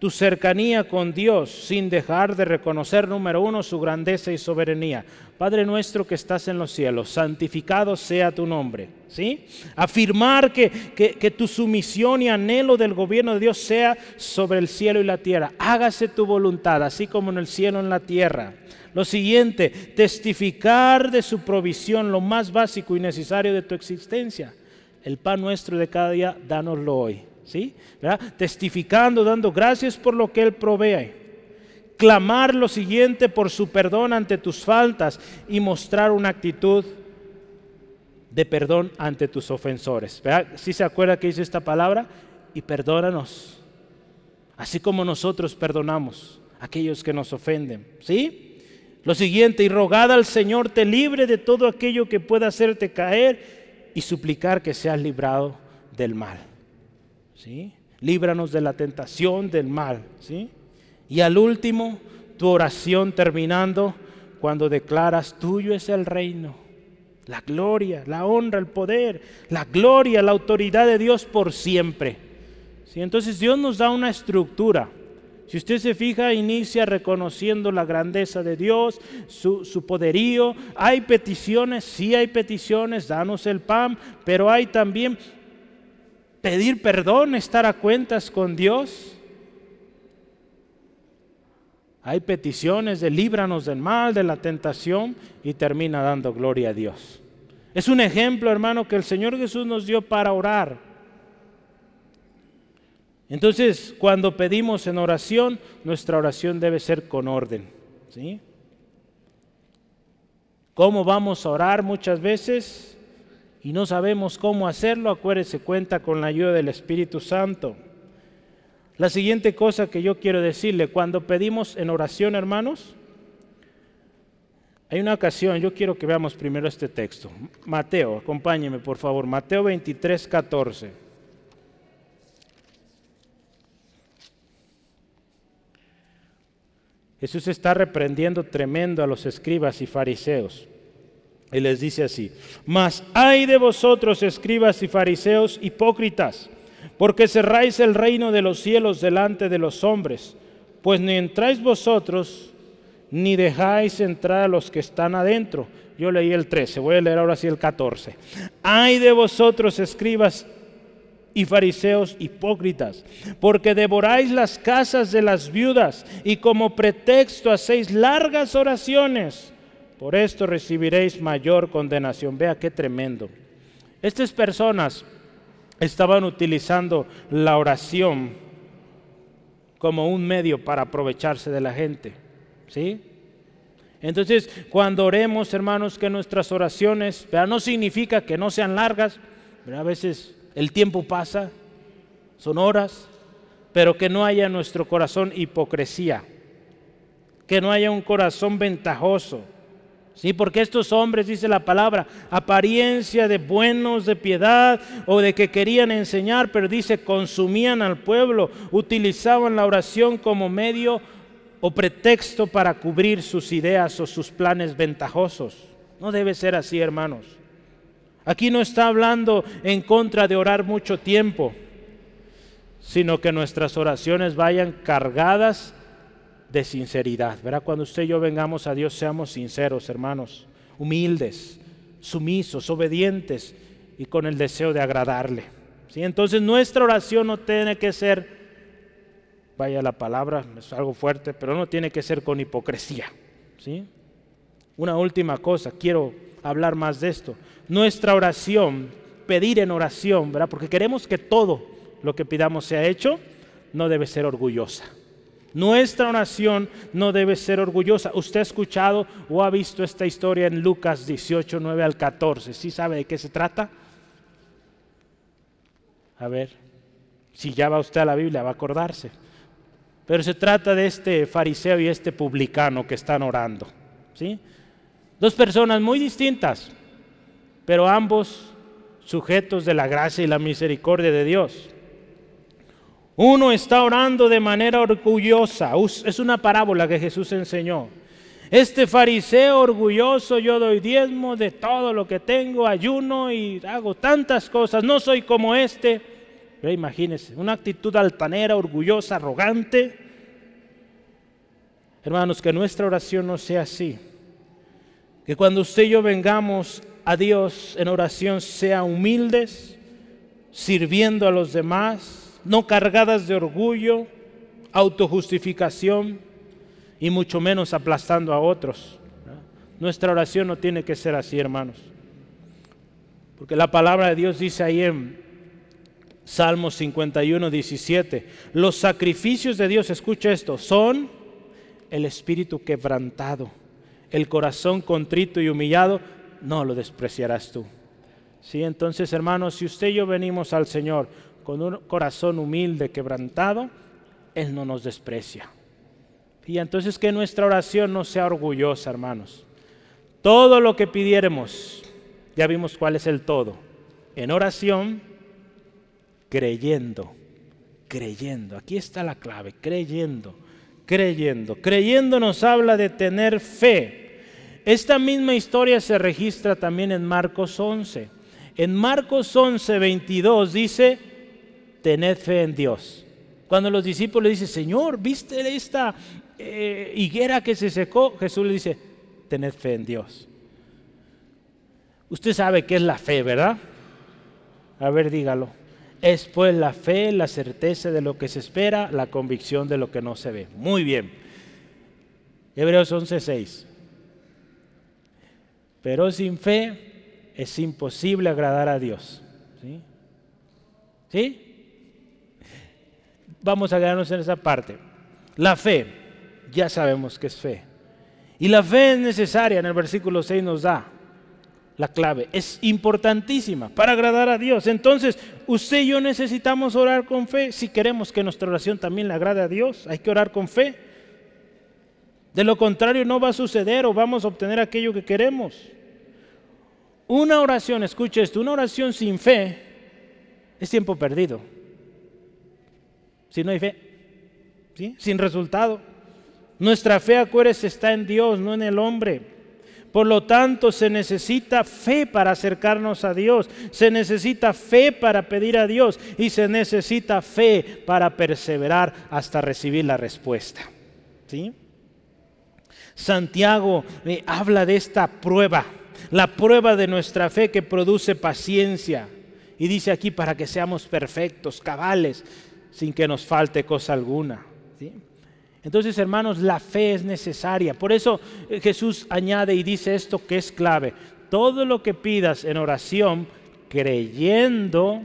tu cercanía con Dios sin dejar de reconocer, número uno, su grandeza y soberanía. Padre nuestro que estás en los cielos, santificado sea tu nombre. ¿Sí? Afirmar que, que, tu sumisión y anhelo del gobierno de Dios sea sobre el cielo y la tierra. Hágase tu voluntad, así como en el cielo y en la tierra. Lo siguiente, testificar de su provisión, lo más básico y necesario de tu existencia. El pan nuestro de cada día, dánoslo hoy. ¿Sí? Testificando, dando gracias por lo que Él provee. Clamar lo siguiente por su perdón ante tus faltas y mostrar una actitud de perdón ante tus ofensores. Si se acuerda que dice esta palabra? Y perdónanos, así como nosotros perdonamos a aquellos que nos ofenden. ¿Sí? Lo siguiente, y rogad al Señor te libre de todo aquello que pueda hacerte caer y suplicar que seas librado del mal. ¿Sí? Líbranos de la tentación, del mal, ¿sí? Y al último, tu oración terminando cuando declaras, tuyo es el reino, la gloria, la honra, el poder, la gloria, la autoridad de Dios por siempre. ¿Sí? Entonces Dios nos da una estructura. Si usted se fija, inicia reconociendo la grandeza de Dios, su, su, poderío. Hay peticiones, sí hay peticiones, danos el pan, pero hay también pedir perdón, estar a cuentas con Dios. Hay peticiones de líbranos del mal, de la tentación y termina dando gloria a Dios. Es un ejemplo, hermano, que el Señor Jesús nos dio para orar. Entonces, cuando pedimos en oración, nuestra oración debe ser con orden. ¿sí? ¿Cómo vamos a orar muchas veces? Y no sabemos cómo hacerlo, acuérdese, cuenta con la ayuda del Espíritu Santo. La siguiente cosa que yo quiero decirle, cuando pedimos en oración, hermanos, hay una ocasión, yo quiero que veamos primero este texto. Mateo, acompáñeme por favor, Mateo 23, 14. Jesús está reprendiendo tremendo a los escribas y fariseos. Y les dice así, mas hay de vosotros, escribas y fariseos hipócritas, porque cerráis el reino de los cielos delante de los hombres, pues ni entráis vosotros, ni dejáis entrar a los que están adentro. Yo leí el 13, voy a leer ahora sí el 14. Hay de vosotros, escribas y fariseos hipócritas, porque devoráis las casas de las viudas y como pretexto hacéis largas oraciones por esto recibiréis mayor condenación. Vea qué tremendo. Estas personas estaban utilizando la oración como un medio para aprovecharse de la gente. ¿Sí? Entonces, cuando oremos, hermanos, que nuestras oraciones, no significa que no sean largas, a veces el tiempo pasa, son horas, pero que no haya en nuestro corazón hipocresía, que no haya un corazón ventajoso, Sí, porque estos hombres, dice la palabra, apariencia de buenos, de piedad o de que querían enseñar, pero dice, consumían al pueblo, utilizaban la oración como medio o pretexto para cubrir sus ideas o sus planes ventajosos. No debe ser así, hermanos. Aquí no está hablando en contra de orar mucho tiempo, sino que nuestras oraciones vayan cargadas de sinceridad. Verá, cuando usted y yo vengamos a Dios, seamos sinceros, hermanos, humildes, sumisos, obedientes y con el deseo de agradarle. ¿Sí? Entonces nuestra oración no tiene que ser, vaya la palabra, es algo fuerte, pero no tiene que ser con hipocresía. ¿sí? Una última cosa, quiero hablar más de esto. Nuestra oración, pedir en oración, ¿verdad? porque queremos que todo lo que pidamos sea hecho, no debe ser orgullosa. Nuestra oración no debe ser orgullosa. Usted ha escuchado o ha visto esta historia en Lucas 18, 9 al 14. ¿Sí sabe de qué se trata? A ver, si ya va usted a la Biblia, va a acordarse. Pero se trata de este fariseo y este publicano que están orando. ¿sí? Dos personas muy distintas, pero ambos sujetos de la gracia y la misericordia de Dios. Uno está orando de manera orgullosa. Es una parábola que Jesús enseñó. Este fariseo orgulloso, yo doy diezmo de todo lo que tengo, ayuno y hago tantas cosas. No soy como este, imagínense, una actitud altanera, orgullosa, arrogante. Hermanos, que nuestra oración no sea así. Que cuando usted y yo vengamos a Dios en oración sea humildes, sirviendo a los demás, no cargadas de orgullo, autojustificación y mucho menos aplastando a otros. Nuestra oración no tiene que ser así, hermanos. Porque la palabra de Dios dice ahí en Salmos 51, 17, los sacrificios de Dios, escucha esto, son el espíritu quebrantado, el corazón contrito y humillado, no lo despreciarás tú. Sí, entonces hermanos, si usted y yo venimos al Señor con un corazón humilde, quebrantado, Él no nos desprecia. Y entonces que nuestra oración no sea orgullosa, hermanos. Todo lo que pidiéremos, ya vimos cuál es el todo. En oración, creyendo, creyendo. Aquí está la clave, creyendo, creyendo. Creyendo nos habla de tener fe. Esta misma historia se registra también en Marcos 11. En Marcos 11, 22 dice, tened fe en Dios. Cuando los discípulos le dicen, Señor, ¿viste esta eh, higuera que se secó? Jesús le dice, tened fe en Dios. Usted sabe qué es la fe, ¿verdad? A ver, dígalo. Es pues la fe, la certeza de lo que se espera, la convicción de lo que no se ve. Muy bien. Hebreos 11:6. Pero sin fe es imposible agradar a Dios. ¿Sí? ¿Sí? Vamos a quedarnos en esa parte. La fe, ya sabemos que es fe. Y la fe es necesaria, en el versículo 6 nos da la clave. Es importantísima para agradar a Dios. Entonces, usted y yo necesitamos orar con fe. Si queremos que nuestra oración también le agrade a Dios, hay que orar con fe. De lo contrario, no va a suceder o vamos a obtener aquello que queremos. Una oración, escuche esto, una oración sin fe es tiempo perdido. Si no hay fe, sin resultado. Nuestra fe, acuérdese, está en Dios, no en el hombre. Por lo tanto, se necesita fe para acercarnos a Dios, se necesita fe para pedir a Dios y se necesita fe para perseverar hasta recibir la respuesta. ¿Sí? Santiago eh, habla de esta prueba, la prueba de nuestra fe que produce paciencia. Y dice aquí para que seamos perfectos, cabales, sin que nos falte cosa alguna. ¿sí? Entonces, hermanos, la fe es necesaria. Por eso eh, Jesús añade y dice esto que es clave. Todo lo que pidas en oración, creyendo,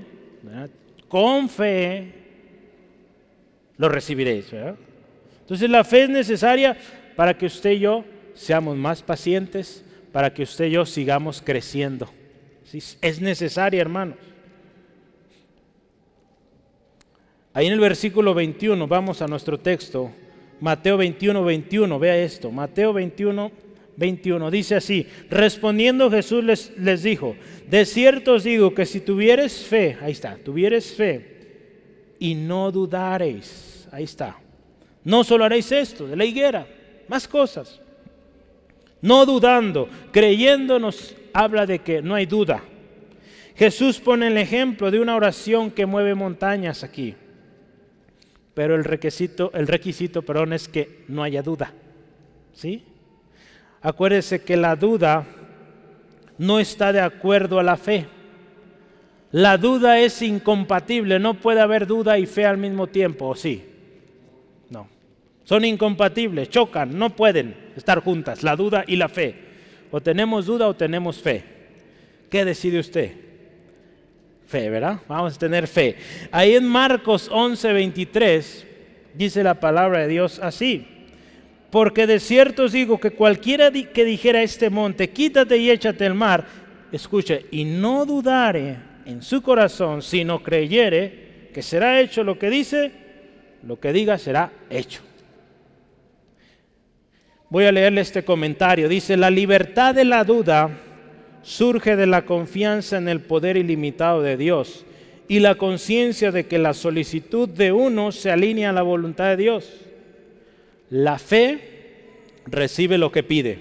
con fe, lo recibiréis. Entonces, la fe es necesaria para que usted y yo seamos más pacientes, para que usted y yo sigamos creciendo. Es necesaria, hermanos. Ahí en el versículo 21, vamos a nuestro texto. Mateo 21, 21, vea esto, Mateo 21, 21, dice así, respondiendo Jesús les, les dijo, de cierto os digo que si tuvieres fe, ahí está, tuvieres fe y no dudareis, ahí está, no solo haréis esto, de la higuera, más cosas, no dudando, creyendo nos habla de que no hay duda. Jesús pone el ejemplo de una oración que mueve montañas aquí pero el requisito, el requisito perdón, es que no haya duda. ¿Sí? Acuérdese que la duda no está de acuerdo a la fe. La duda es incompatible, no puede haber duda y fe al mismo tiempo, ¿o sí? No. Son incompatibles, chocan, no pueden estar juntas, la duda y la fe. O tenemos duda o tenemos fe. ¿Qué decide usted? Fe, ¿verdad? Vamos a tener fe. Ahí en Marcos 11, 23 dice la palabra de Dios así. Porque de cierto os digo que cualquiera que dijera este monte, quítate y échate al mar, escuche, y no dudare en su corazón, sino creyere que será hecho lo que dice, lo que diga será hecho. Voy a leerle este comentario. Dice, la libertad de la duda surge de la confianza en el poder ilimitado de Dios y la conciencia de que la solicitud de uno se alinea a la voluntad de Dios. La fe recibe lo que pide.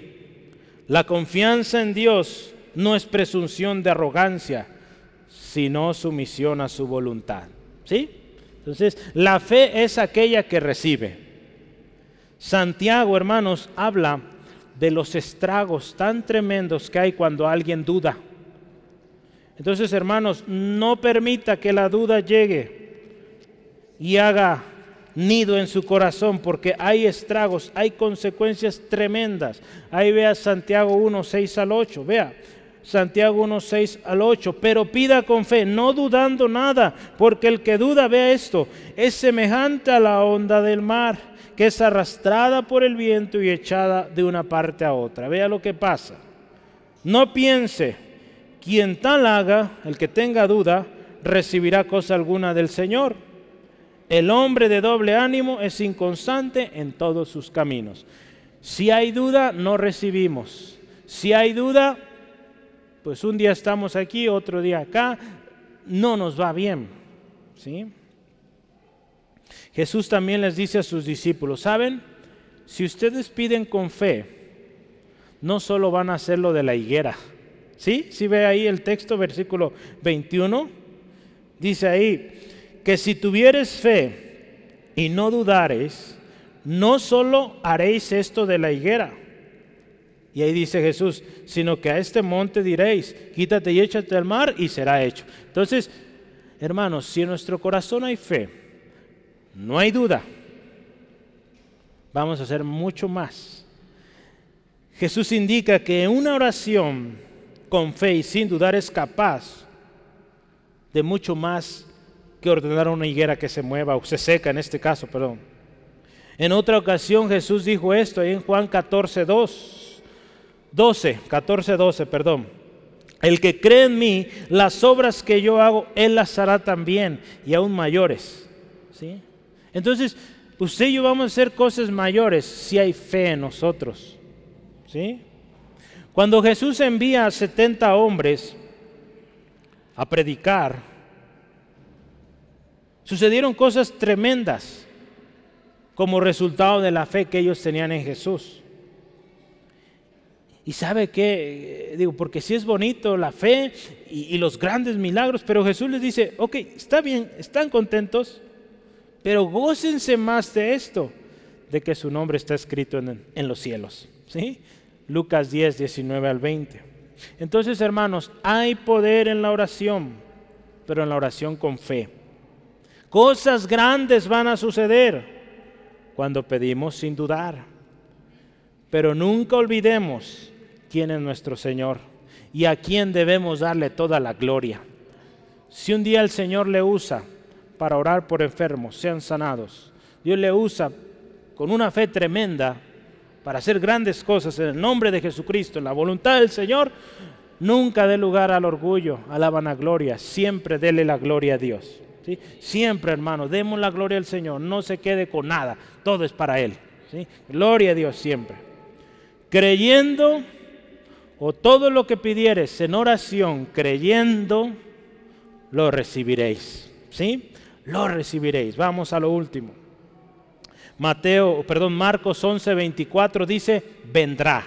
La confianza en Dios no es presunción de arrogancia, sino sumisión a su voluntad. ¿Sí? Entonces, la fe es aquella que recibe. Santiago, hermanos, habla de los estragos tan tremendos que hay cuando alguien duda. Entonces, hermanos, no permita que la duda llegue y haga nido en su corazón, porque hay estragos, hay consecuencias tremendas. Ahí vea Santiago 1, 6 al 8, vea. Santiago 1, 6 al 8, pero pida con fe, no dudando nada, porque el que duda, vea esto, es semejante a la onda del mar, que es arrastrada por el viento y echada de una parte a otra. Vea lo que pasa. No piense, quien tal haga, el que tenga duda, recibirá cosa alguna del Señor el hombre de doble ánimo es inconstante en todos sus caminos. Si hay duda, no recibimos. Si hay duda, pues un día estamos aquí, otro día acá, no nos va bien. ¿sí? Jesús también les dice a sus discípulos, ¿saben? Si ustedes piden con fe, no solo van a hacer lo de la higuera. ¿Sí? Si ve ahí el texto, versículo 21, dice ahí, que si tuvieres fe y no dudares, no solo haréis esto de la higuera. Y ahí dice Jesús, sino que a este monte diréis, quítate y échate al mar y será hecho. Entonces, hermanos, si en nuestro corazón hay fe, no hay duda, vamos a hacer mucho más. Jesús indica que una oración con fe y sin dudar es capaz de mucho más que ordenar una higuera que se mueva o se seca en este caso, perdón. En otra ocasión Jesús dijo esto en Juan 14, 2, 12, 14, 12, perdón. El que cree en mí, las obras que yo hago, él las hará también y aún mayores. ¿sí? Entonces, usted y yo vamos a hacer cosas mayores si hay fe en nosotros. ¿sí? Cuando Jesús envía a 70 hombres a predicar, Sucedieron cosas tremendas como resultado de la fe que ellos tenían en Jesús. Y sabe qué, digo, porque sí es bonito la fe y, los grandes milagros, pero Jesús les dice, ok, está bien, están contentos, pero gócense más de esto, de que su nombre está escrito en, en los cielos. ¿sí? Lucas 10, 19 al 20. Entonces, hermanos, hay poder en la oración, pero en la oración con fe. Cosas grandes van a suceder cuando pedimos sin dudar. Pero nunca olvidemos quién es nuestro Señor y a quién debemos darle toda la gloria. Si un día el Señor le usa para orar por enfermos, sean sanados, Dios le usa con una fe tremenda para hacer grandes cosas en el nombre de Jesucristo, en la voluntad del Señor, nunca dé lugar al orgullo, a la vanagloria, siempre dele la gloria a Dios. Siempre, hermano, demos la gloria al Señor, no se quede con nada, todo es para Él. Gloria a Dios siempre. Creyendo, o todo lo que pidieres en oración, creyendo, lo recibiréis. ¿Sí? Lo recibiréis. Vamos a lo último. Mateo, perdón, Marcos 11, 24 dice, vendrá.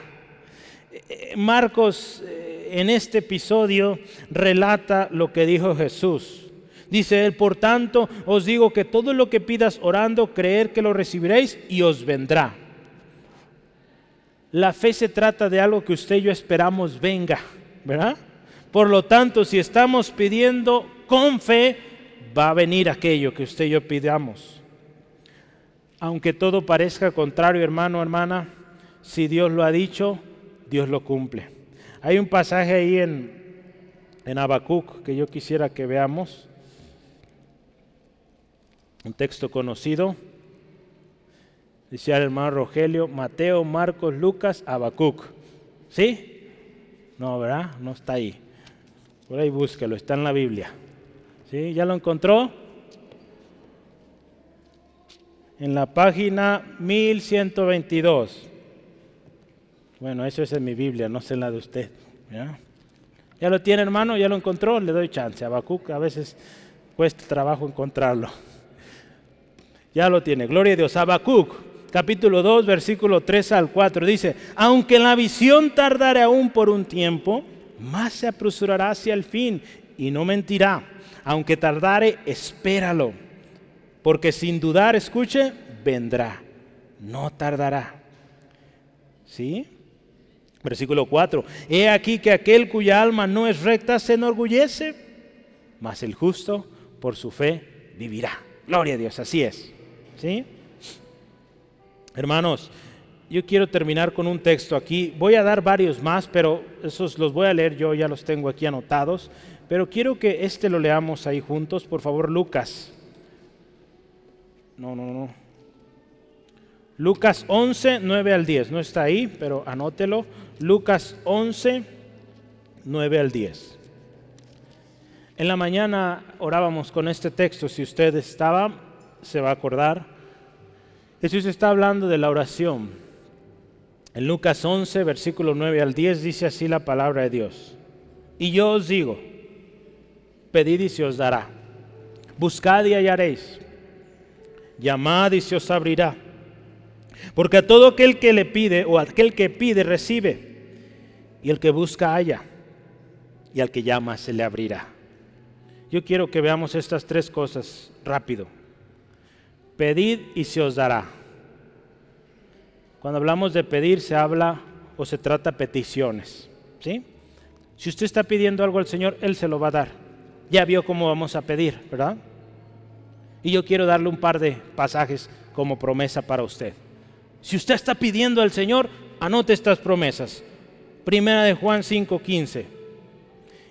Eh, eh, Marcos eh, en este episodio relata lo que dijo Jesús. Dice él, por tanto, os digo que todo lo que pidas orando, creer que lo recibiréis y os vendrá. La fe se trata de algo que usted y yo esperamos venga, ¿verdad? Por lo tanto, si estamos pidiendo con fe, va a venir aquello que usted y yo pidamos. Aunque todo parezca contrario, hermano, hermana, si Dios lo ha dicho, Dios lo cumple. Hay un pasaje ahí en, en Habacuc que yo quisiera que veamos un texto conocido. Dice el hermano Rogelio, Mateo, Marcos, Lucas, Habacuc. ¿Sí? No, ¿verdad? No está ahí. Por ahí búsquelo, está en la Biblia. ¿Sí? ¿Ya lo encontró? En la página 1122. Bueno, eso es en mi Biblia, no sé en la de usted. ¿ya? ¿Ya lo tiene, hermano? ¿Ya lo encontró? Le doy chance. Habacuc a veces cuesta trabajo encontrarlo. Ya lo tiene, gloria a Dios. Habacuc, capítulo 2, versículo 3 al 4, dice, aunque la visión tardare aún por un tiempo, más se apresurará hacia el fin y no mentirá. Aunque tardare, espéralo, porque sin dudar, escuche, vendrá, no tardará. ¿Sí? Versículo 4. He aquí que aquel cuya alma no es recta se enorgullece, mas el justo por su fe vivirá. Gloria a Dios, así es. ¿Sí? Hermanos, yo quiero terminar con un texto aquí. Voy a dar varios más, pero esos los voy a leer yo, ya los tengo aquí anotados. Pero quiero que este lo leamos ahí juntos. Por favor, Lucas. No, no, no. Lucas 11, 9 al 10. No está ahí, pero anótelo. Lucas 11, 9 al 10. En la mañana orábamos con este texto. Si usted estaba, se va a acordar. Jesús está hablando de la oración. En Lucas 11, versículo 9 al 10 dice así la palabra de Dios. Y yo os digo, pedid y se os dará. Buscad y hallaréis. Llamad y se os abrirá. Porque a todo aquel que le pide o aquel que pide recibe. Y el que busca halla. Y al que llama se le abrirá. Yo quiero que veamos estas tres cosas rápido. Pedid y se os dará. Cuando hablamos de pedir se habla o se trata peticiones. ¿sí? Si usted está pidiendo algo al Señor, Él se lo va a dar. Ya vio cómo vamos a pedir, ¿verdad? Y yo quiero darle un par de pasajes como promesa para usted. Si usted está pidiendo al Señor, anote estas promesas. Primera de Juan 5:15.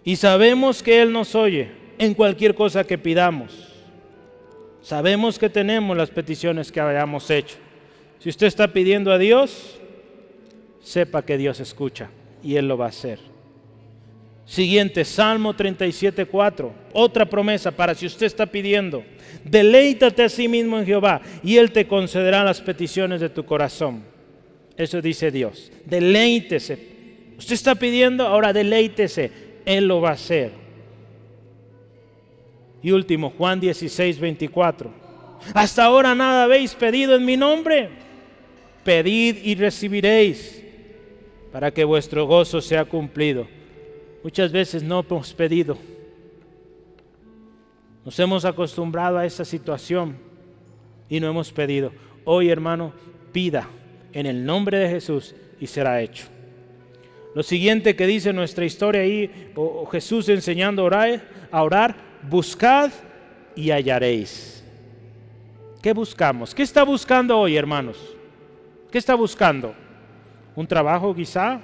Y sabemos que Él nos oye en cualquier cosa que pidamos. Sabemos que tenemos las peticiones que hayamos hecho. Si usted está pidiendo a Dios, sepa que Dios escucha y Él lo va a hacer. Siguiente, Salmo 37.4, otra promesa para si usted está pidiendo. Deleítate a sí mismo en Jehová y Él te concederá las peticiones de tu corazón. Eso dice Dios. Deleítese. Usted está pidiendo, ahora deleítese. Él lo va a hacer. Y último, Juan 16, 24. Hasta ahora nada habéis pedido en mi nombre. Pedid y recibiréis para que vuestro gozo sea cumplido. Muchas veces no hemos pedido. Nos hemos acostumbrado a esa situación y no hemos pedido. Hoy, hermano, pida en el nombre de Jesús y será hecho. Lo siguiente que dice nuestra historia ahí, Jesús enseñando a orar, a orar, buscad y hallaréis. ¿Qué buscamos? ¿Qué está buscando hoy, hermanos? ¿Qué está buscando? ¿Un trabajo quizá?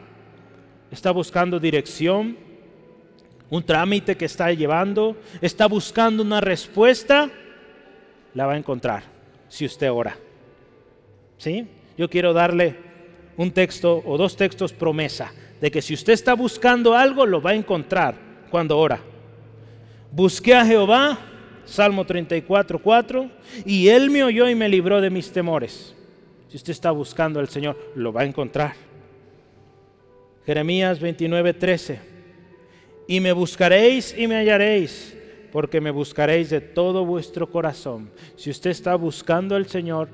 ¿Está buscando dirección? ¿Un trámite que está llevando? ¿Está buscando una respuesta? La va a encontrar si usted ora. ¿Sí? Yo quiero darle un texto o dos textos promesa de que si usted está buscando algo, lo va a encontrar cuando ora. Busqué a Jehová, Salmo 34, 4, y Él me oyó y me libró de mis temores. Si usted está buscando al Señor, lo va a encontrar. Jeremías 29, 13. Y me buscaréis y me hallaréis, porque me buscaréis de todo vuestro corazón. Si usted está buscando al Señor,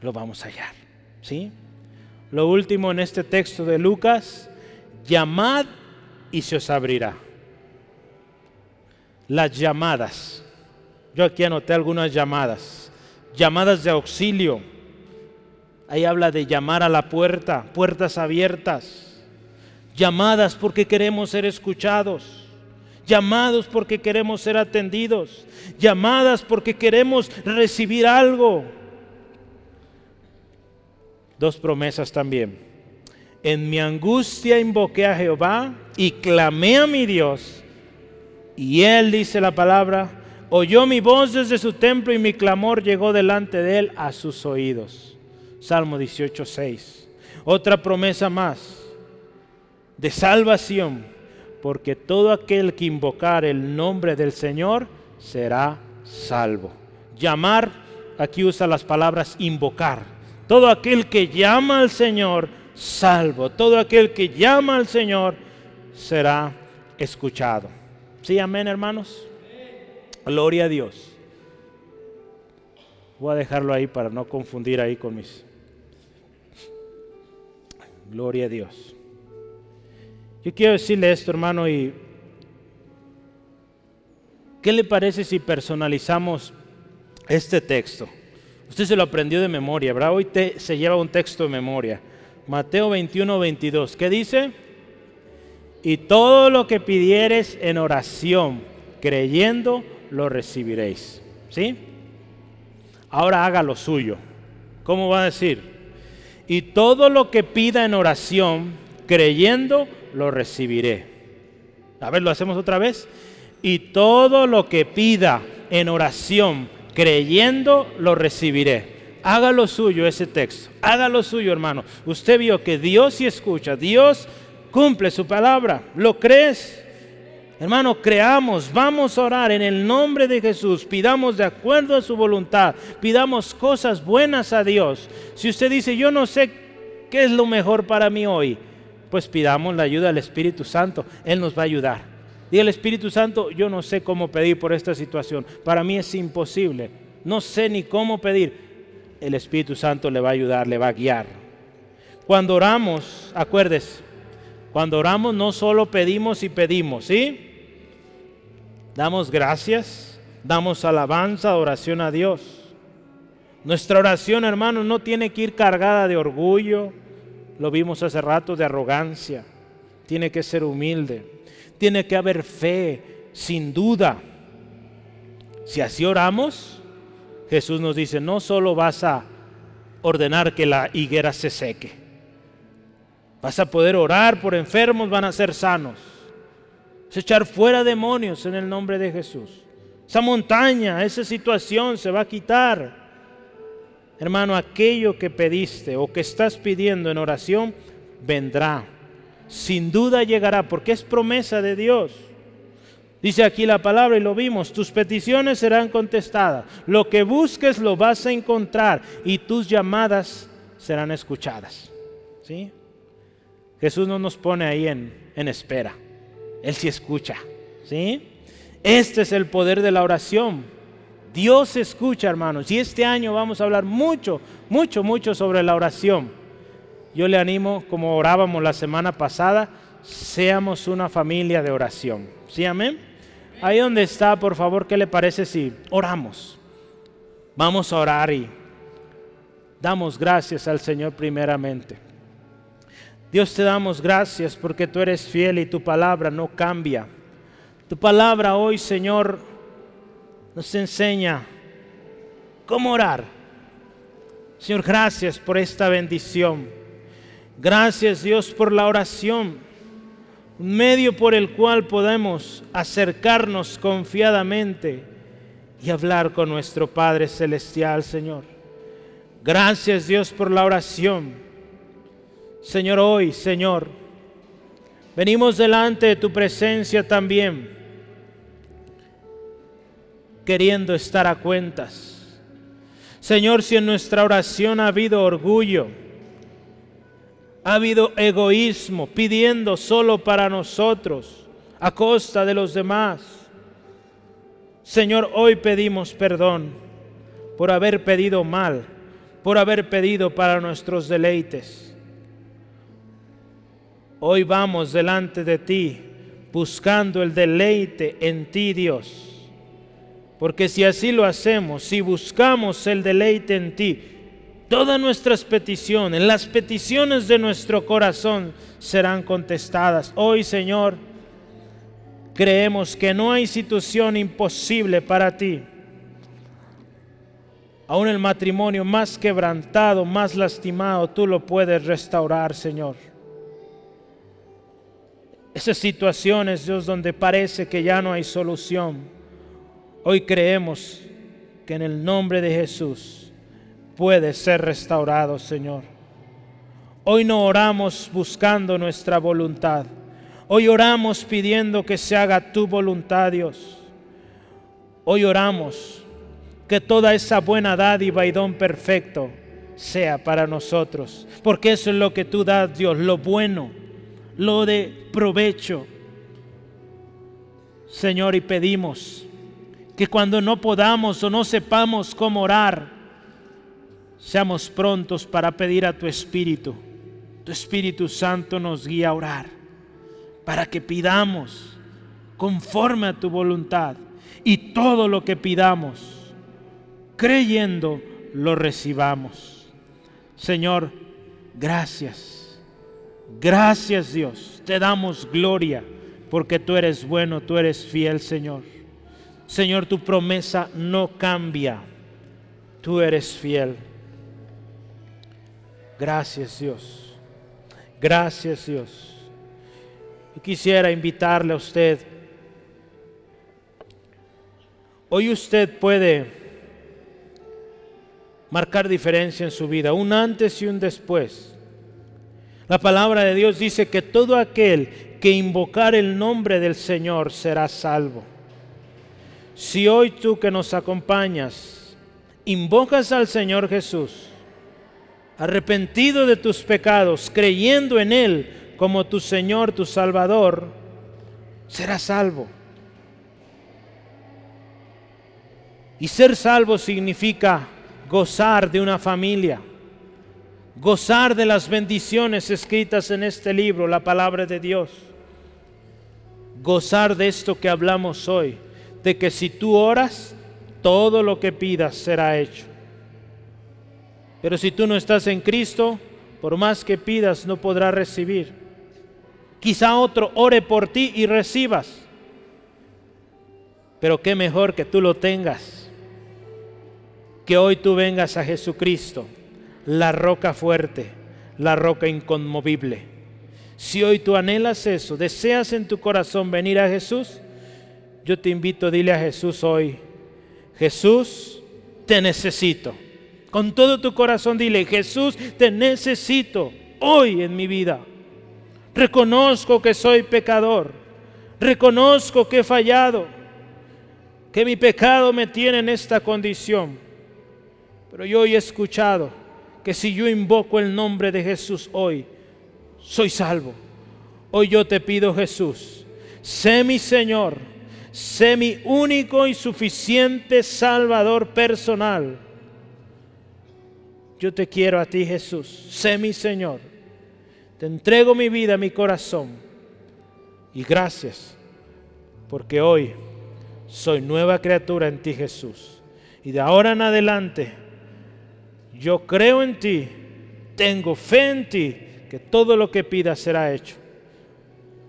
lo vamos a hallar. ¿Sí? Lo último en este texto de Lucas, llamad y se os abrirá. Las llamadas. Yo aquí anoté algunas llamadas. Llamadas de auxilio. Ahí habla de llamar a la puerta, puertas abiertas. Llamadas porque queremos ser escuchados. Llamados porque queremos ser atendidos. Llamadas porque queremos recibir algo dos promesas también. En mi angustia invoqué a Jehová y clamé a mi Dios. Y él, dice la palabra, oyó mi voz desde su templo y mi clamor llegó delante de él a sus oídos. Salmo 18, 6. Otra promesa más de salvación, porque todo aquel que invocar el nombre del Señor será salvo. Llamar, aquí usa las palabras invocar todo aquel que llama al Señor, salvo. Todo aquel que llama al Señor será escuchado. ¿Sí, amén, hermanos? Gloria a Dios. Voy a dejarlo ahí para no confundir ahí con mis... Gloria a Dios. Yo quiero decirle esto, hermano, y ¿Qué le parece si personalizamos este texto? Usted se lo aprendió de memoria, ¿verdad? Hoy se lleva un texto de memoria. Mateo 21, 22. ¿Qué dice? Y todo lo que pidieres en oración, creyendo, lo recibiréis. ¿Sí? Ahora haga lo suyo. ¿Cómo va a decir? Y todo lo que pida en oración, creyendo, lo recibiré. A ver, lo hacemos otra vez. Y todo lo que pida en oración, creyendo, lo recibiré. Haga lo suyo ese texto. Haga lo suyo, hermano. Usted vio que Dios sí escucha. Dios cumple su palabra. ¿Lo crees? Hermano, creamos, vamos a orar en el nombre de Jesús, pidamos de acuerdo a su voluntad, pidamos cosas buenas a Dios. Si usted dice, yo no sé qué es lo mejor para mí hoy, pues pidamos la ayuda del Espíritu Santo, Él nos va a ayudar. Diga el Espíritu Santo, yo no sé cómo pedir por esta situación, para mí es imposible, no sé ni cómo pedir. El Espíritu Santo le va a ayudar, le va a guiar. Cuando oramos, acuérdese, cuando oramos no solo pedimos y pedimos, ¿sí? Damos gracias, damos alabanza, oración a Dios. Nuestra oración, hermanos, no tiene que ir cargada de orgullo, lo vimos hace rato, de arrogancia. Tiene que ser humilde. Tiene que haber fe, sin duda. Si así oramos, Jesús nos dice, no solo vas a ordenar que la higuera se seque, vas a poder orar por enfermos, van a ser sanos es echar fuera demonios en el nombre de Jesús. Esa montaña, esa situación se va a quitar. Hermano, aquello que pediste o que estás pidiendo en oración, vendrá. Sin duda llegará, porque es promesa de Dios. Dice aquí la palabra y lo vimos, tus peticiones serán contestadas. Lo que busques lo vas a encontrar y tus llamadas serán escuchadas. ¿Sí? Jesús no nos pone ahí en, en espera. Él sí escucha. ¿Sí? Este es el poder de la oración. Dios escucha, hermanos. Y este año vamos a hablar mucho, mucho, mucho sobre la oración. Yo le animo, como orábamos la semana pasada, seamos una familia de oración. ¿Sí, amén? Ahí donde está, por favor, ¿qué le parece si oramos? Vamos a orar y damos gracias al Señor primeramente. Dios te damos gracias porque tú eres fiel y tu palabra no cambia. Tu palabra hoy, Señor, nos enseña cómo orar. Señor, gracias por esta bendición. Gracias Dios por la oración, un medio por el cual podemos acercarnos confiadamente y hablar con nuestro Padre Celestial, Señor. Gracias Dios por la oración Señor, hoy, Señor, venimos delante de tu presencia también, queriendo estar a cuentas. Señor, si en nuestra oración ha habido orgullo, ha habido egoísmo, pidiendo solo para nosotros, a costa de los demás. Señor, hoy pedimos perdón por haber pedido mal, por haber pedido para nuestros deleites. Hoy vamos delante de ti buscando el deleite en ti, Dios. Porque si así lo hacemos, si buscamos el deleite en ti, todas nuestras peticiones, las peticiones de nuestro corazón serán contestadas. Hoy, Señor, creemos que no hay situación imposible para ti. Aún el matrimonio más quebrantado, más lastimado, tú lo puedes restaurar, Señor esas situaciones, Dios, donde parece que ya no hay solución. Hoy creemos que en el nombre de Jesús puede ser restaurado, Señor. Hoy no oramos buscando nuestra voluntad. Hoy oramos pidiendo que se haga tu voluntad, Dios. Hoy oramos que toda esa buena dádiva y don perfecto sea para nosotros. Porque eso es lo que tú das, Dios, lo bueno lo de provecho. Señor, y pedimos que cuando no podamos o no sepamos cómo orar, seamos prontos para pedir a tu Espíritu. Tu Espíritu Santo nos guía a orar para que pidamos conforme a tu voluntad y todo lo que pidamos, creyendo, lo recibamos. Señor, gracias. Gracias Dios. Te damos gloria porque tú eres bueno, tú eres fiel, Señor. Señor, tu promesa no cambia. Tú eres fiel. Gracias Dios. Gracias Dios. Quisiera invitarle a usted. Hoy usted puede marcar diferencia en su vida, un antes y un después. La palabra de Dios dice que todo aquel que invocar el nombre del Señor será salvo. Si hoy tú que nos acompañas invocas al Señor Jesús, arrepentido de tus pecados, creyendo en Él como tu Señor, tu Salvador, serás salvo. Y ser salvo significa gozar de una familia, gozar de las bendiciones escritas en este libro, la palabra de Dios, gozar de esto que hablamos hoy, de que si tú oras, todo lo que pidas será hecho. Pero si tú no estás en Cristo, por más que pidas, no podrás recibir. Quizá otro ore por ti y recibas. Pero qué mejor que tú lo tengas. Que hoy tú vengas a Jesucristo, la roca fuerte, la roca inconmovible. Si hoy tú anhelas eso, deseas en tu corazón venir a Jesús, yo te invito, dile a Jesús hoy, Jesús, te necesito. Con todo tu corazón dile, Jesús, te necesito hoy en mi vida. Reconozco que soy pecador. Reconozco que he fallado. Que mi pecado me tiene en esta condición. Pero yo hoy he escuchado que si yo invoco el nombre de Jesús hoy, soy salvo. Hoy yo te pido Jesús, sé mi Señor, sé mi único y suficiente Salvador personal yo te quiero a ti Jesús, sé mi Señor. Te entrego mi vida, mi corazón. Y gracias, porque hoy soy nueva criatura en ti Jesús. Y de ahora en adelante, yo creo en ti, tengo fe en ti, que todo lo que pidas será hecho.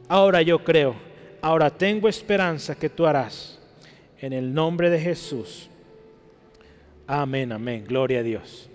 Ahora yo creo, ahora tengo esperanza que tú harás. En el nombre de Jesús. Amén, amén. Gloria a Dios.